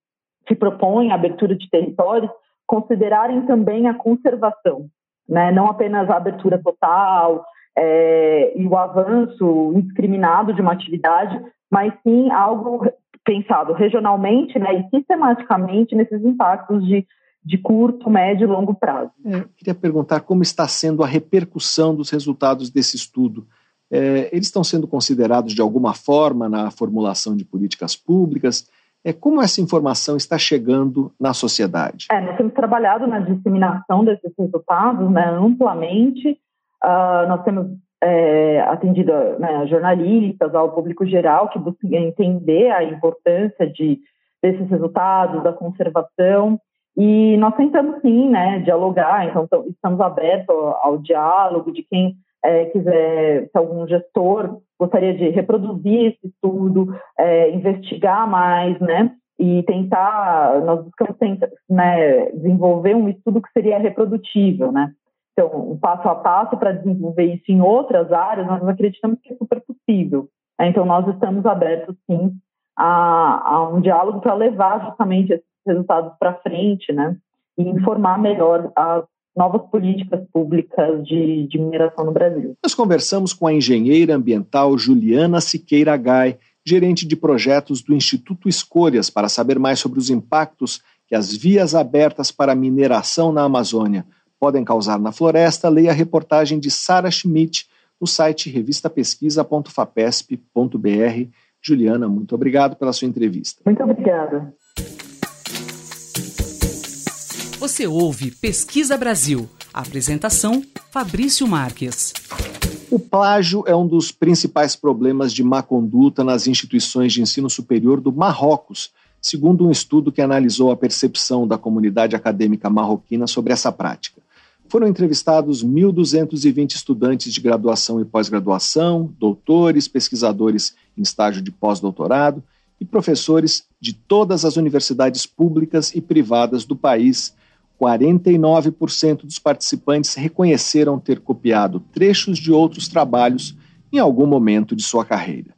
que propõem a abertura de territórios considerarem também a conservação, né? Não apenas a abertura total, é, e o avanço indiscriminado de uma atividade, mas sim algo pensado regionalmente né, e sistematicamente nesses impactos de, de curto, médio e longo prazo. É, queria perguntar como está sendo a repercussão dos resultados desse estudo. É, eles estão sendo considerados de alguma forma na formulação de políticas públicas? É, como essa informação está chegando na sociedade? É, nós temos trabalhado na disseminação desses resultados né, amplamente Uh, nós temos é, atendido né, jornalistas, ao público geral, que busca entender a importância de, desses resultados, da conservação. E nós tentamos, sim, né, dialogar, então estamos abertos ao diálogo de quem é, quiser, se algum gestor gostaria de reproduzir esse estudo, é, investigar mais, né, e tentar, nós buscamos tentar, né, desenvolver um estudo que seria reprodutível, né, então, um passo a passo para desenvolver isso em outras áreas, nós acreditamos que é super possível. Né? Então, nós estamos abertos, sim, a, a um diálogo para levar justamente esses resultados para frente, né? E informar melhor as novas políticas públicas de, de mineração no Brasil. Nós conversamos com a engenheira ambiental Juliana Siqueira Gai, gerente de projetos do Instituto Escolhas, para saber mais sobre os impactos que as vias abertas para mineração na Amazônia podem causar na floresta, leia a reportagem de Sara Schmidt no site revistapesquisa.fapesp.br. Juliana, muito obrigado pela sua entrevista. Muito obrigada. Você ouve Pesquisa Brasil. apresentação: Fabrício Marques. O plágio é um dos principais problemas de má conduta nas instituições de ensino superior do Marrocos, segundo um estudo que analisou a percepção da comunidade acadêmica marroquina sobre essa prática. Foram entrevistados 1.220 estudantes de graduação e pós-graduação, doutores, pesquisadores em estágio de pós-doutorado e professores de todas as universidades públicas e privadas do país. 49% dos participantes reconheceram ter copiado trechos de outros trabalhos em algum momento de sua carreira.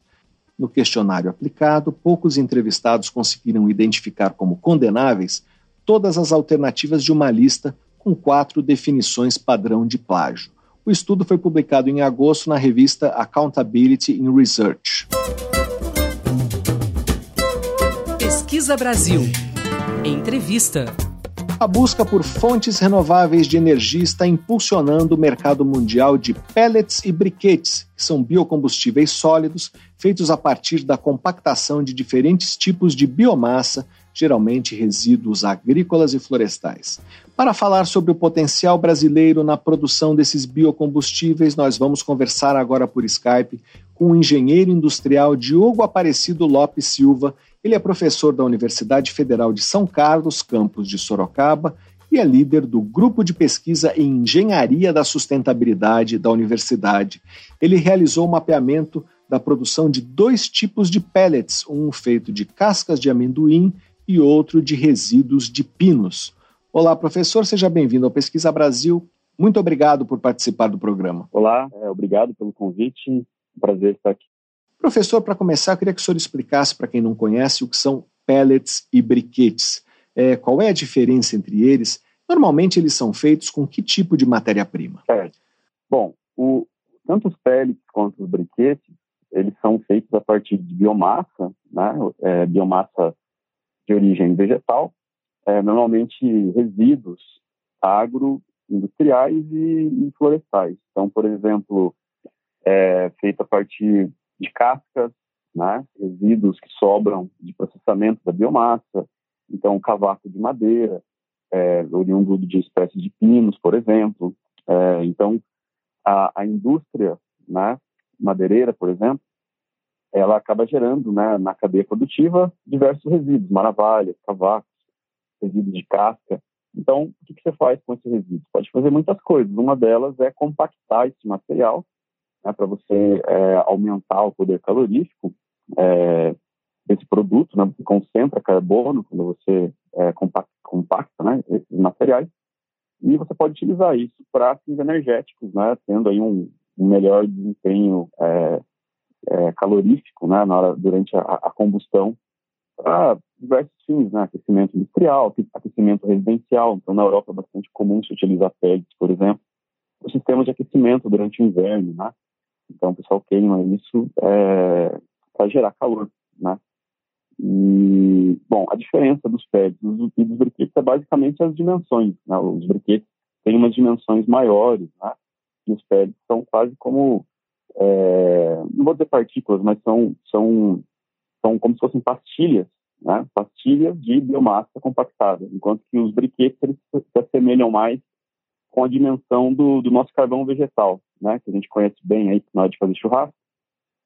No questionário aplicado, poucos entrevistados conseguiram identificar como condenáveis todas as alternativas de uma lista com quatro definições padrão de plágio. O estudo foi publicado em agosto na revista Accountability in Research. Pesquisa Brasil. Entrevista. A busca por fontes renováveis de energia está impulsionando o mercado mundial de pellets e briquetes, que são biocombustíveis sólidos feitos a partir da compactação de diferentes tipos de biomassa geralmente resíduos agrícolas e florestais. Para falar sobre o potencial brasileiro na produção desses biocombustíveis, nós vamos conversar agora por Skype com o engenheiro industrial Diogo Aparecido Lopes Silva. Ele é professor da Universidade Federal de São Carlos, campus de Sorocaba, e é líder do grupo de pesquisa em engenharia da sustentabilidade da universidade. Ele realizou o um mapeamento da produção de dois tipos de pellets, um feito de cascas de amendoim e outro de resíduos de pinos. Olá, professor, seja bem-vindo ao Pesquisa Brasil. Muito obrigado por participar do programa. Olá, é, obrigado pelo convite. prazer estar aqui. Professor, para começar, eu queria que o senhor explicasse para quem não conhece o que são pellets e briquetes. É, qual é a diferença entre eles? Normalmente eles são feitos com que tipo de matéria-prima? Certo. Bom, o, tanto os pellets quanto os briquetes, eles são feitos a partir de biomassa, né? É, biomassa de origem vegetal, é, normalmente resíduos agroindustriais e, e florestais. Então, por exemplo, é feito a partir de cascas, né, resíduos que sobram de processamento da biomassa, Então, cavaco de madeira, é, oriundo de espécies de pinos, por exemplo. É, então, a, a, indústria né, madeireira, por exemplo, ela acaba gerando né, na cadeia produtiva diversos resíduos, maravilhas, cavacos, resíduos de casca. Então, o que, que você faz com esses resíduos? Pode fazer muitas coisas. Uma delas é compactar esse material né, para você é, aumentar o poder calorífico é, desse produto, né, você concentra carbono quando você é, compacta, compacta né, esses materiais, e você pode utilizar isso para fins energéticos, né, tendo aí um, um melhor desempenho é, é, calorífico né, na hora, durante a, a combustão para diversos fins, né, aquecimento industrial, aquecimento residencial. Então, na Europa é bastante comum se utilizar PEGs, por exemplo, o sistema de aquecimento durante o inverno, né? Então, o pessoal queima isso é, para gerar calor, né? E, bom, a diferença dos PEGs e dos briquetes é basicamente as dimensões. Né? Os briquetes têm umas dimensões maiores, né? E os PEGs são quase como, é, não vou dizer partículas, mas são, são, são como se fossem pastilhas, né? Pastilhas de biomassa compactada, enquanto que os briquetes eles se assemelham mais com a dimensão do, do nosso carvão vegetal, né? Que a gente conhece bem aí na hora de fazer churrasco.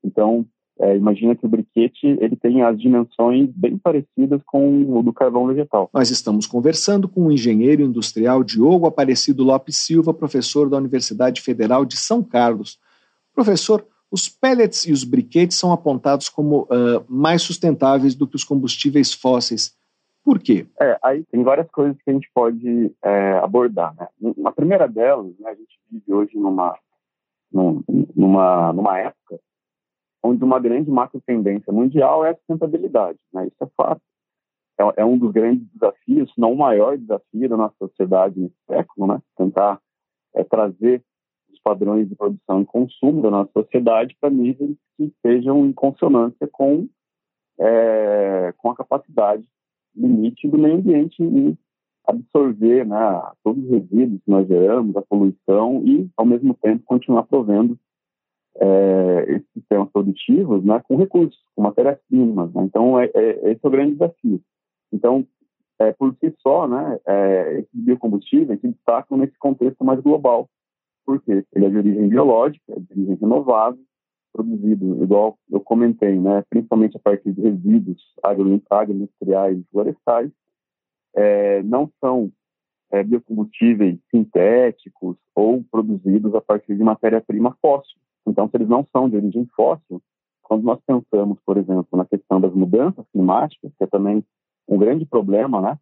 Então, é, imagina que o briquete ele tem as dimensões bem parecidas com o do carvão vegetal. Nós estamos conversando com o engenheiro industrial Diogo Aparecido Lopes Silva, professor da Universidade Federal de São Carlos. Professor, os pellets e os briquetes são apontados como uh, mais sustentáveis do que os combustíveis fósseis. Por quê? É, aí tem várias coisas que a gente pode é, abordar. Né? A primeira delas, né, a gente vive hoje numa, numa, numa época onde uma grande macro tendência mundial é a sustentabilidade. Né? Isso é fato. É, é, um dos grandes desafios, se não o maior desafio da nossa sociedade nesse século, né? tentar é, trazer padrões de produção e consumo da nossa sociedade para níveis que sejam em consonância com, é, com a capacidade limite do meio ambiente em absorver né, todos os resíduos que nós geramos, a poluição e, ao mesmo tempo, continuar provendo é, esses sistemas produtivos né, com recursos, com matérias-primas. Né? Então, é, é, esse é o grande desafio. Então, é, por si só, né, é, esses biocombustíveis se destacam nesse contexto mais global, porque ele é de origem biológica, de origem renovável, produzido, igual eu comentei, né, principalmente a partir de resíduos agroindustriais e florestais, é, não são é, biocombustíveis sintéticos ou produzidos a partir de matéria-prima fóssil. Então, se eles não são de origem fóssil, quando nós pensamos, por exemplo, na questão das mudanças climáticas, que é também um grande problema né,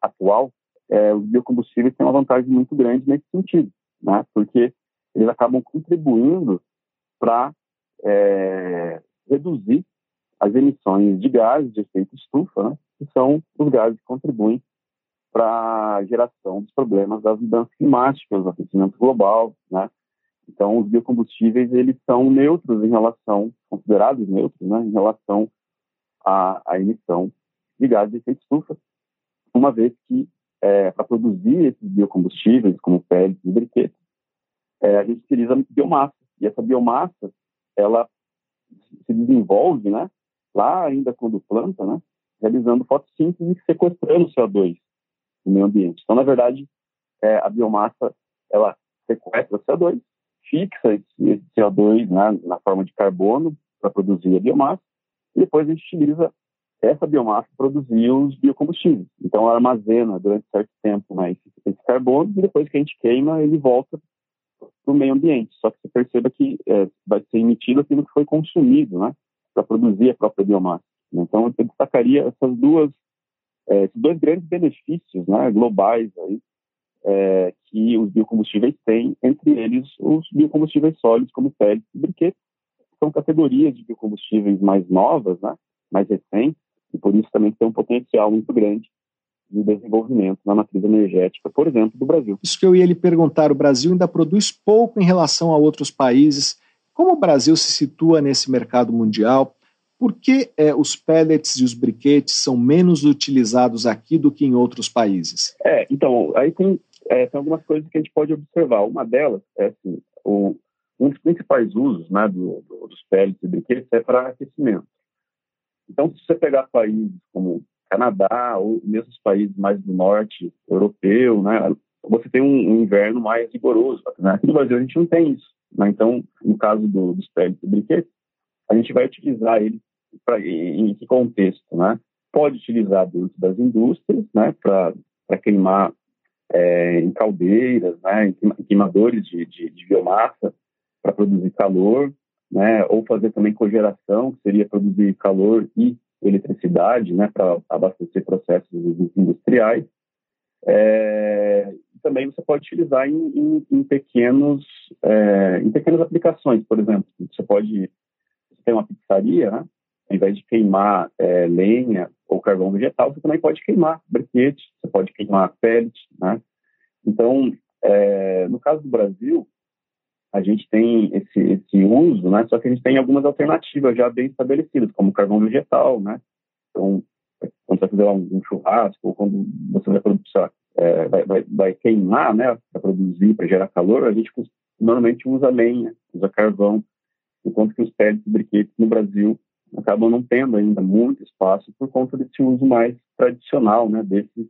atual, é, os biocombustíveis têm uma vantagem muito grande nesse sentido, né, porque eles acabam contribuindo para é, reduzir as emissões de gases de efeito estufa, né, que são os gases que contribuem para a geração dos problemas das mudanças climáticas, do aquecimento global, né, então, os biocombustíveis, eles são neutros em relação, considerados neutros, né, em relação à, à emissão de gases de efeito estufa, uma vez que, é, para produzir esses biocombustíveis, como pellets e briquetes, é, a gente utiliza biomassa. E essa biomassa, ela se desenvolve, né, lá ainda quando planta, né, realizando fotossíntese e sequestrando CO2 no meio ambiente. Então, na verdade, é, a biomassa, ela sequestra CO2 fixa esse CO2 né, na forma de carbono para produzir a biomassa, e depois a gente utiliza essa biomassa para produzir os biocombustíveis. Então, ela armazena durante certo tempo né, esse carbono, e depois que a gente queima, ele volta para o meio ambiente. Só que você perceba que é, vai ser emitido aquilo que foi consumido né, para produzir a própria biomassa. Então, eu destacaria essas duas, é, esses dois grandes benefícios né, globais aí, é, que os biocombustíveis têm, entre eles os biocombustíveis sólidos, como pellets e briquetes, são categorias de biocombustíveis mais novas, né, mais recentes, e por isso também tem um potencial muito grande de desenvolvimento na matriz energética, por exemplo, do Brasil. Isso que eu ia lhe perguntar, o Brasil ainda produz pouco em relação a outros países. Como o Brasil se situa nesse mercado mundial? Por que é, os pellets e os briquetes são menos utilizados aqui do que em outros países? É, então, aí tem é, tem algumas coisas que a gente pode observar. Uma delas é assim, o, um dos principais usos né, do, do, dos pellets e brinquedos é para aquecimento. Então, se você pegar países como Canadá, ou mesmo os países mais do norte europeu, né? Você tem um, um inverno mais rigoroso. Né? Aqui no Brasil a gente não tem isso. Né? Então, no caso do, dos pellets e briquetes, a gente vai utilizar ele pra, em, em que contexto, né? Pode utilizar dentro das indústrias, né? Para queimar é, em caldeiras, né? Em queimadores de, de, de biomassa para produzir calor, né? Ou fazer também cogeração, que seria produzir calor e eletricidade, né? Para abastecer processos industriais. É, também você pode utilizar em, em, em pequenos é, em pequenas aplicações, por exemplo, você pode você tem uma pizzaria, né? ao invés de queimar é, lenha ou carvão vegetal, você também pode queimar briquete, você pode queimar pellet, né? Então, é, no caso do Brasil, a gente tem esse, esse uso, né? Só que a gente tem algumas alternativas já bem estabelecidas, como carvão vegetal, né? Então, quando você vai fazer um, um churrasco ou quando você vai produzir, é, vai, vai, vai, queimar, né? Para produzir, para gerar calor, a gente normalmente usa lenha, usa carvão, enquanto que os pellets e briquetes no Brasil acabam não tendo ainda muito espaço por conta desse uso mais tradicional, né, desses,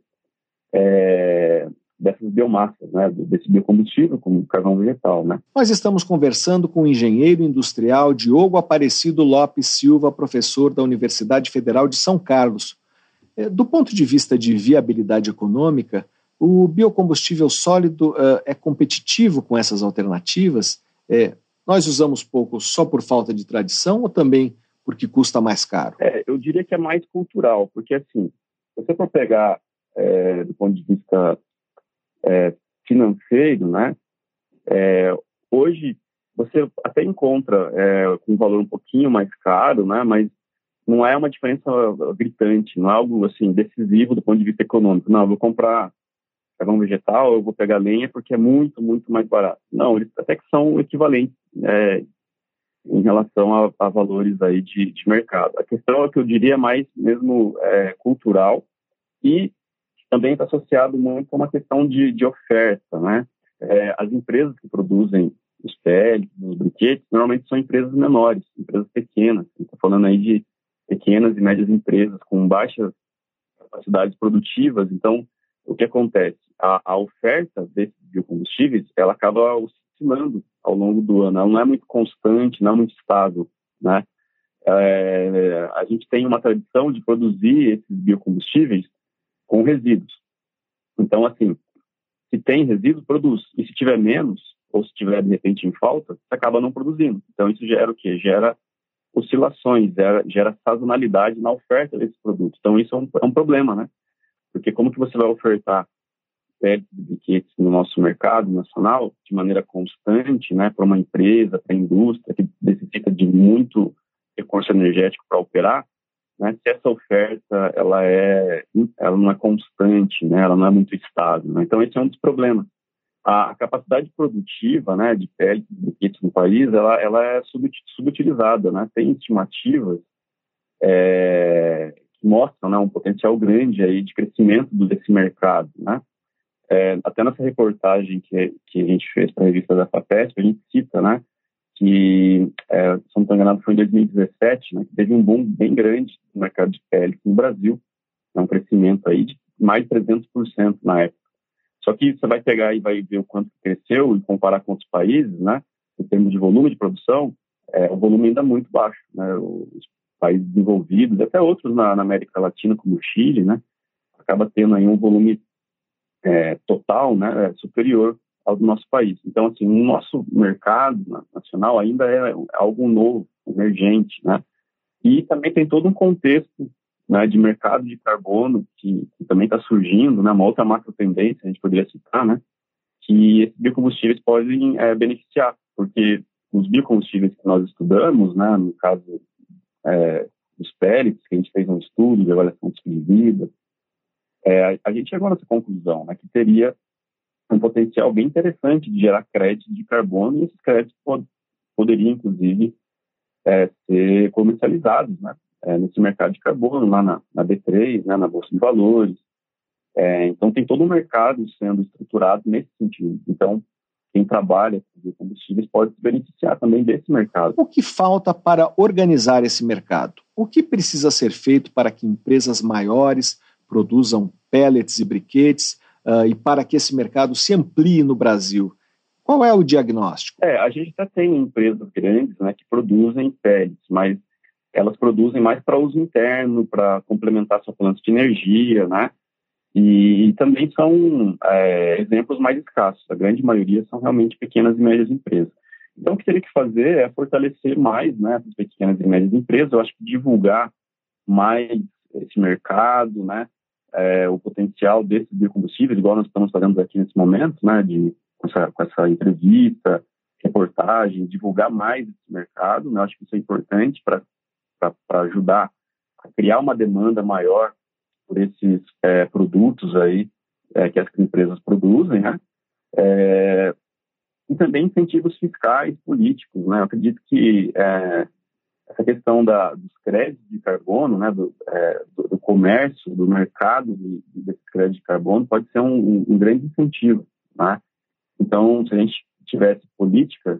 é, dessas biomassas, né, desse biocombustível como carvão vegetal, né. Nós estamos conversando com o engenheiro industrial Diogo Aparecido Lopes Silva, professor da Universidade Federal de São Carlos. É, do ponto de vista de viabilidade econômica, o biocombustível sólido uh, é competitivo com essas alternativas? É, nós usamos pouco só por falta de tradição ou também porque custa mais caro? É, eu diria que é mais cultural, porque assim, se você for pegar é, do ponto de vista é, financeiro, né, é, hoje você até encontra é, com um valor um pouquinho mais caro, né, mas não é uma diferença gritante, não é algo assim decisivo do ponto de vista econômico. Não, eu vou comprar carvão vegetal, eu vou pegar lenha porque é muito, muito mais barato. Não, eles até que são equivalentes é, em relação a, a, valores aí de, de, mercado. A questão é que eu diria mais mesmo é, cultural e também está associado muito a uma questão de, de oferta, né? É, as empresas que produzem os pellets, os brinquedos, normalmente são empresas menores, empresas pequenas. Estou falando aí de pequenas e médias empresas com baixas capacidades produtivas. Então, o que acontece? A, a oferta desses biocombustíveis, ela acaba oscilando ao longo do ano. Ela não é muito constante, não é muito estável, né? É, a gente tem uma tradição de produzir esses biocombustíveis com resíduos. Então, assim, se tem resíduo, produz. E se tiver menos, ou se tiver de repente em falta, você acaba não produzindo. Então, isso gera o quê? Gera oscilações, gera, gera sazonalidade na oferta desses produtos. Então, isso é um, é um problema, né? Porque como que você vai ofertar pellets de briquetes no nosso mercado nacional de maneira constante, né, para uma empresa, para a indústria que necessita de muito recurso energético para operar, né, se essa oferta ela é, ela não é constante, né, ela não é muito estável. Né? Então esse é um dos problemas. A, capacidade produtiva, né, de pellets de briquetes no país, ela, ela é subutilizada, né? Tem estimativas é, que mostram, né, um potencial grande aí de crescimento desse mercado, né? É, até nessa reportagem que, que a gente fez para a revista da FAPESP, a gente cita, né, que, é, se não estou enganado, foi em 2017, né, que teve um boom bem grande no mercado de pele no Brasil, é um crescimento aí de mais de 300% na época. Só que você vai pegar e vai ver o quanto cresceu e comparar com outros países, né, em termos de volume de produção, é, o volume ainda é muito baixo, né, os países desenvolvidos, até outros na, na América Latina, como o Chile, né, acaba tendo aí um volume é, total né, é superior ao do nosso país. Então, assim, o nosso mercado nacional ainda é algo novo, emergente, né? E também tem todo um contexto né, de mercado de carbono que, que também está surgindo, né? Uma outra macro tendência, a gente poderia citar, né? Que esses biocombustíveis podem é, beneficiar, porque os biocombustíveis que nós estudamos, né? No caso é, dos pellets, que a gente fez um estudo de avaliação de vida, é, a gente chegou nessa conclusão, né, que teria um potencial bem interessante de gerar créditos de carbono e esses créditos pod poderiam, inclusive, é, ser comercializados né, é, nesse mercado de carbono, lá na, na B3, né, na Bolsa de Valores. É, então, tem todo um mercado sendo estruturado nesse sentido. Então, quem trabalha com combustíveis pode se beneficiar também desse mercado. O que falta para organizar esse mercado? o que precisa ser feito para que empresas maiores produzam pellets e briquetes uh, e para que esse mercado se amplie no Brasil? Qual é o diagnóstico? É, a gente já tem empresas grandes né, que produzem pellets, mas elas produzem mais para uso interno, para complementar sua planta de energia, né? E, e também são é, exemplos mais escassos. A grande maioria são realmente pequenas e médias empresas. Então, o que teria que fazer é fortalecer mais né, essas pequenas e médias empresas. Eu acho que divulgar mais esse mercado, né, é, o potencial desses biocombustíveis, igual nós estamos fazendo aqui nesse momento, né, de, com, essa, com essa entrevista, reportagem, divulgar mais esse mercado. Né, acho que isso é importante para ajudar a criar uma demanda maior por esses é, produtos aí é, que as empresas produzem, né? É, e também incentivos fiscais, políticos, né? Eu acredito que é, essa questão da, dos créditos de carbono, né, do, é, do, do comércio, do mercado de, de, desses créditos de carbono pode ser um, um, grande incentivo, né? Então, se a gente tivesse políticas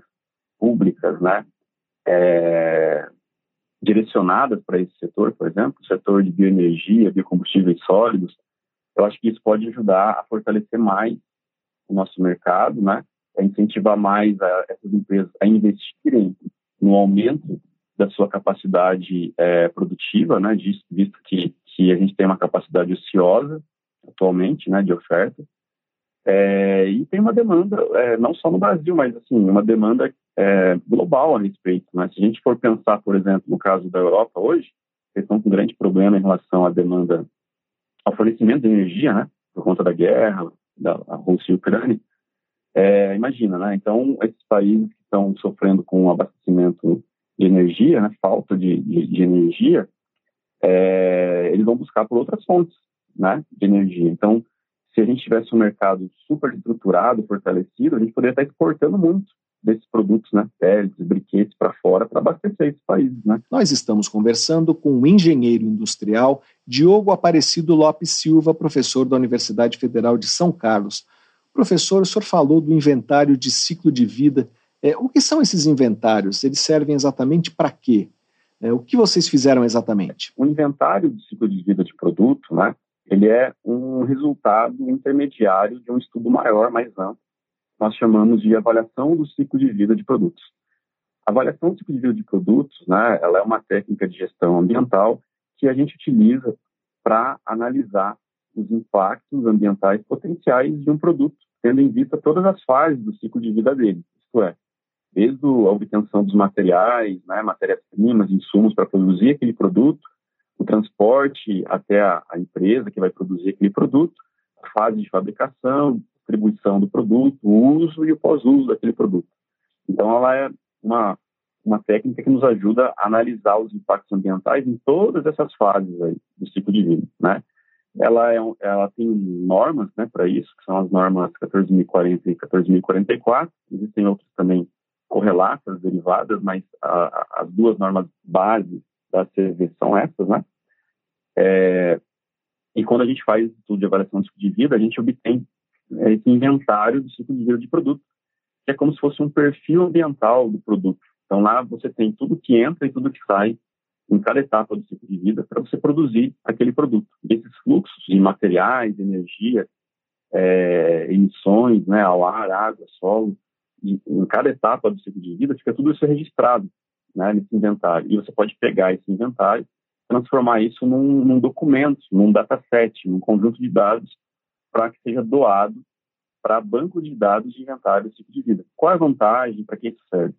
públicas, né, é, direcionadas para esse setor, por exemplo, o setor de bioenergia, biocombustíveis sólidos, eu acho que isso pode ajudar a fortalecer mais o nosso mercado, né? A incentivar mais a, essas empresas a investirem no aumento da sua capacidade é, produtiva, né? Visto, que, que a gente tem uma capacidade ociosa atualmente, né? De oferta. É, e tem uma demanda, é, não só no Brasil, mas assim, uma demanda é, global a respeito. Né? Se a gente for pensar, por exemplo, no caso da Europa hoje, eles estão com um grande problema em relação à demanda, ao fornecimento de energia, né? por conta da guerra, da Rússia e Ucrânia. É, imagina, né? Então, esses países que estão sofrendo com abastecimento de energia, né? falta de, de, de energia, é, eles vão buscar por outras fontes né? de energia. Então, se a gente tivesse um mercado super estruturado, fortalecido, a gente poderia estar exportando muito desses produtos, né, pellets, briquetes para fora, para abastecer esses países, né. Nós estamos conversando com o engenheiro industrial Diogo Aparecido Lopes Silva, professor da Universidade Federal de São Carlos. Professor, o senhor falou do inventário de ciclo de vida. É, o que são esses inventários? Eles servem exatamente para quê? É, o que vocês fizeram exatamente? O inventário de ciclo de vida de produto, né, ele é um resultado intermediário de um estudo maior, mais amplo, nós chamamos de avaliação do ciclo de vida de produtos. A avaliação do ciclo de vida de produtos, né, ela é uma técnica de gestão ambiental que a gente utiliza para analisar os impactos ambientais potenciais de um produto, tendo em vista todas as fases do ciclo de vida dele, isto é, desde a obtenção dos materiais, né, matérias-primas, insumos para produzir aquele produto, o transporte até a, a, empresa que vai produzir aquele produto, a fase de fabricação, distribuição do produto, o uso e o pós-uso daquele produto. Então, ela é uma, uma técnica que nos ajuda a analisar os impactos ambientais em todas essas fases aí do ciclo de vida, né? Ela, é, ela tem normas né, para isso, que são as normas 14.040 e 14.044. Existem outras também correlatas, derivadas, mas a, a, as duas normas bases da CV são essas, né? É, e quando a gente faz estudo de avaliação de ciclo de vida, a gente obtém é, esse inventário do ciclo de vida de produto, que é como se fosse um perfil ambiental do produto. Então lá você tem tudo que entra e tudo que sai em cada etapa do ciclo de vida para você produzir aquele produto. E esses fluxos de materiais, energia, é, emissões, né, ao ar, água, solo, em cada etapa do ciclo de vida fica tudo isso registrado né, nesse inventário. E você pode pegar esse inventário transformar isso num, num documento, num dataset, num conjunto de dados para que seja doado para banco de dados de inventário de ciclo de vida. Qual é a vantagem? Para que isso serve?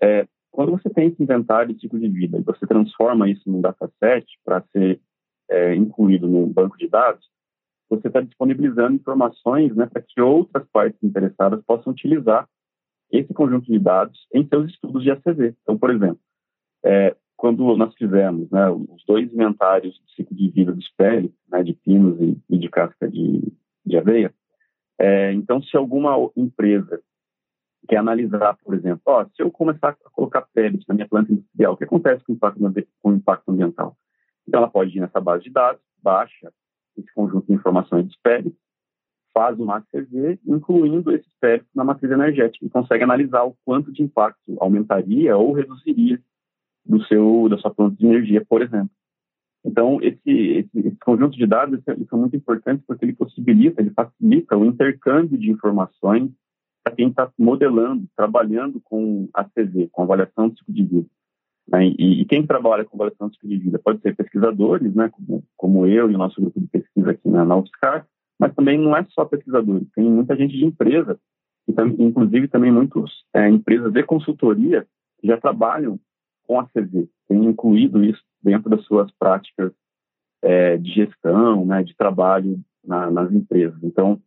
É, quando você tem esse inventário de ciclo de vida e você transforma isso num dataset para ser é, incluído no banco de dados, você está disponibilizando informações né, para que outras partes interessadas possam utilizar esse conjunto de dados em seus estudos de ACV. Então, por exemplo, é, quando nós fizemos né, os dois inventários de ciclo de vida dos pele, né, de pinos e, e, de casca de, de aveia, é, então se alguma empresa quer analisar, por exemplo, ó, se eu começar a colocar pellets na minha planta industrial, o que acontece com o impacto, com o impacto ambiental? Então ela pode ir nessa base de dados, baixa esse conjunto de informações dos pellets, faz uma ACV, incluindo esses pellets na matriz energética e consegue analisar o quanto de impacto aumentaria ou reduziria do seu da sua planta de energia, por exemplo. Então, esse, esse, esse conjunto de dados são muito importantes porque ele possibilita, ele facilita o intercâmbio de informações para quem está modelando, trabalhando com a CV, com avaliação de ciclo de vida. Né? E, e, quem trabalha com avaliação de ciclo de vida pode ser pesquisadores, né, como, como eu e o nosso grupo de pesquisa aqui na, na UFSCar, mas também não é só pesquisadores, tem muita gente de empresa, inclusive também muitas é, empresas de consultoria que já trabalham com a CV, têm incluído isso dentro das suas práticas é, de gestão, né, de trabalho na, nas empresas. Então,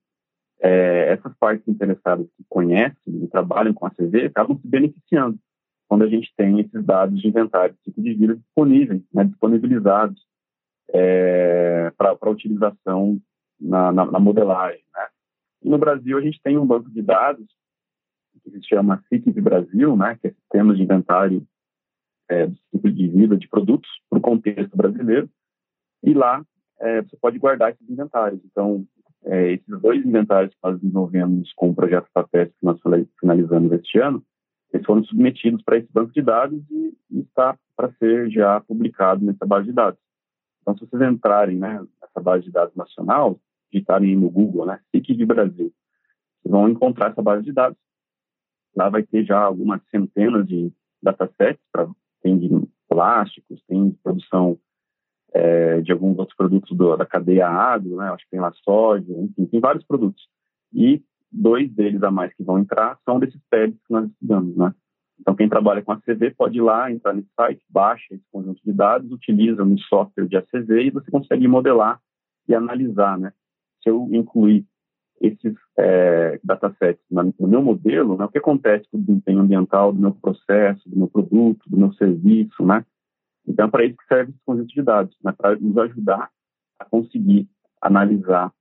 é, essas partes interessadas que conhecem e trabalham com a CV acabam se beneficiando quando a gente tem esses dados de inventário de ciclo de vida disponíveis, né, disponibilizados é, para utilização na, na, na, modelagem. Né? E no Brasil a gente tem um banco de dados que se chama CICIV Brasil, né, que é Sistema de Inventário é, do Ciclo de Vida de Produtos para o contexto brasileiro, e lá é, você pode guardar esses inventários. Então, é, esses dois inventários que nós desenvolvemos com o projeto FAPES que nós finalizamos este ano, eles foram submetidos para esse banco de dados e, e está para ser já publicado nessa base de dados. Então, se vocês entrarem né, nessa base de dados nacional, digitarem no Google, né, de Brasil, vocês vão encontrar essa base de dados. Lá vai ter já algumas centenas de datasets, pra, tem de plásticos, tem de produção é, de alguns outros produtos do, da cadeia agro, né, acho que tem lá soja, enfim, tem vários produtos. E dois deles a mais que vão entrar são desses PEBs que nós estudamos, né? Então, quem trabalha com ACV pode ir lá, entrar nesse site, baixa esse conjunto de dados, utiliza um software de ACV e você consegue modelar e analisar, né? Se eu incluir esses é, datasets no meu modelo, né, o que acontece com o desempenho ambiental do meu processo, do meu produto, do meu serviço, né? Então, é para isso que serve esse conjunto de dados, né, para nos ajudar a conseguir analisar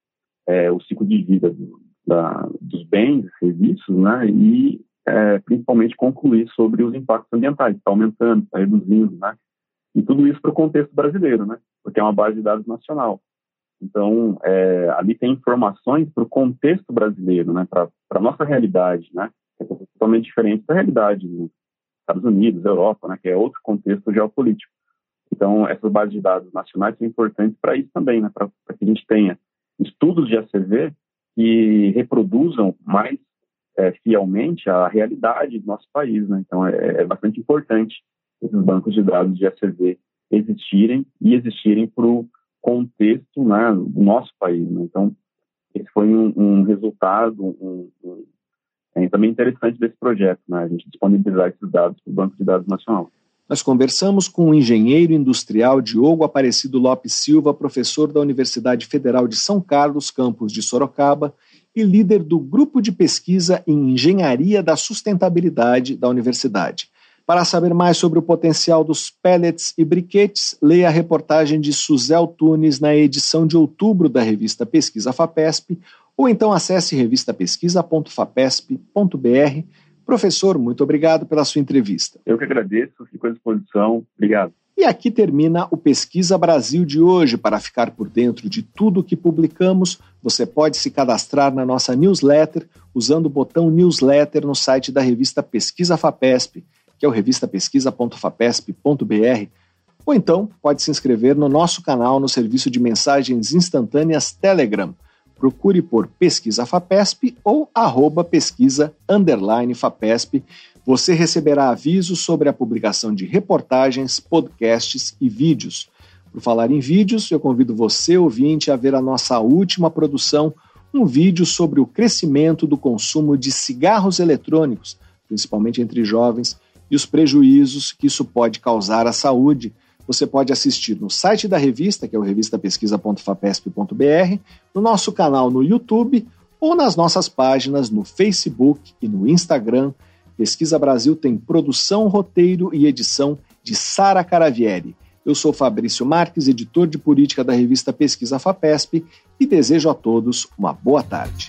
é, o ciclo de vida do, da, dos bens e serviços, né, e é, principalmente concluir sobre os impactos ambientais, está aumentando, está reduzindo, né, e tudo isso para o contexto brasileiro, né, porque é uma base de dados nacional. Então, é, ali tem informações para o contexto brasileiro, né, para a nossa realidade, né, que é totalmente diferente da realidade dos Estados Unidos, Europa, né, que é outro contexto geopolítico. Então, essas bases de dados nacionais são importantes para isso também, né, para que a gente tenha estudos de ACV que reproduzam mais é, fielmente a realidade do nosso país. Né? Então, é, é, bastante importante esses bancos de dados de ACV existirem e existirem para o contexto né, do nosso país. Né? Então, esse foi um, um resultado um, um, é, também interessante desse projeto, né? a gente disponibilizar esses dados para o Banco de Dados Nacional. Nós conversamos com o engenheiro industrial Diogo Aparecido Lopes Silva, professor da Universidade Federal de São Carlos, campus de Sorocaba, e líder do grupo de pesquisa em engenharia da sustentabilidade da universidade. Para saber mais sobre o potencial dos pellets e briquetes, leia a reportagem de Suzel Tunes na edição de outubro da revista Pesquisa FAPESP, ou então acesse revistapesquisa.fapesp.br Professor, muito obrigado pela sua entrevista. Eu que agradeço, fico à disposição. Obrigado. E aqui termina o Pesquisa Brasil de hoje. Para ficar por dentro de tudo o que publicamos, você pode se cadastrar na nossa newsletter usando o botão newsletter no site da revista Pesquisa FAPESP, que é o revistapesquisa.fapesp.br, ou então pode se inscrever no nosso canal no serviço de mensagens instantâneas Telegram procure por Pesquisa FAPESP ou arroba pesquisa FAPESP. Você receberá avisos sobre a publicação de reportagens, podcasts e vídeos. Por falar em vídeos, eu convido você, ouvinte, a ver a nossa última produção, um vídeo sobre o crescimento do consumo de cigarros eletrônicos, principalmente entre jovens, e os prejuízos que isso pode causar à saúde você pode assistir no site da revista, que é o revistapesquisa.fapesp.br, no nosso canal no YouTube ou nas nossas páginas no Facebook e no Instagram. Pesquisa Brasil tem produção, roteiro e edição de Sara Caravieri. Eu sou Fabrício Marques, editor de política da revista Pesquisa FAPESP, e desejo a todos uma boa tarde.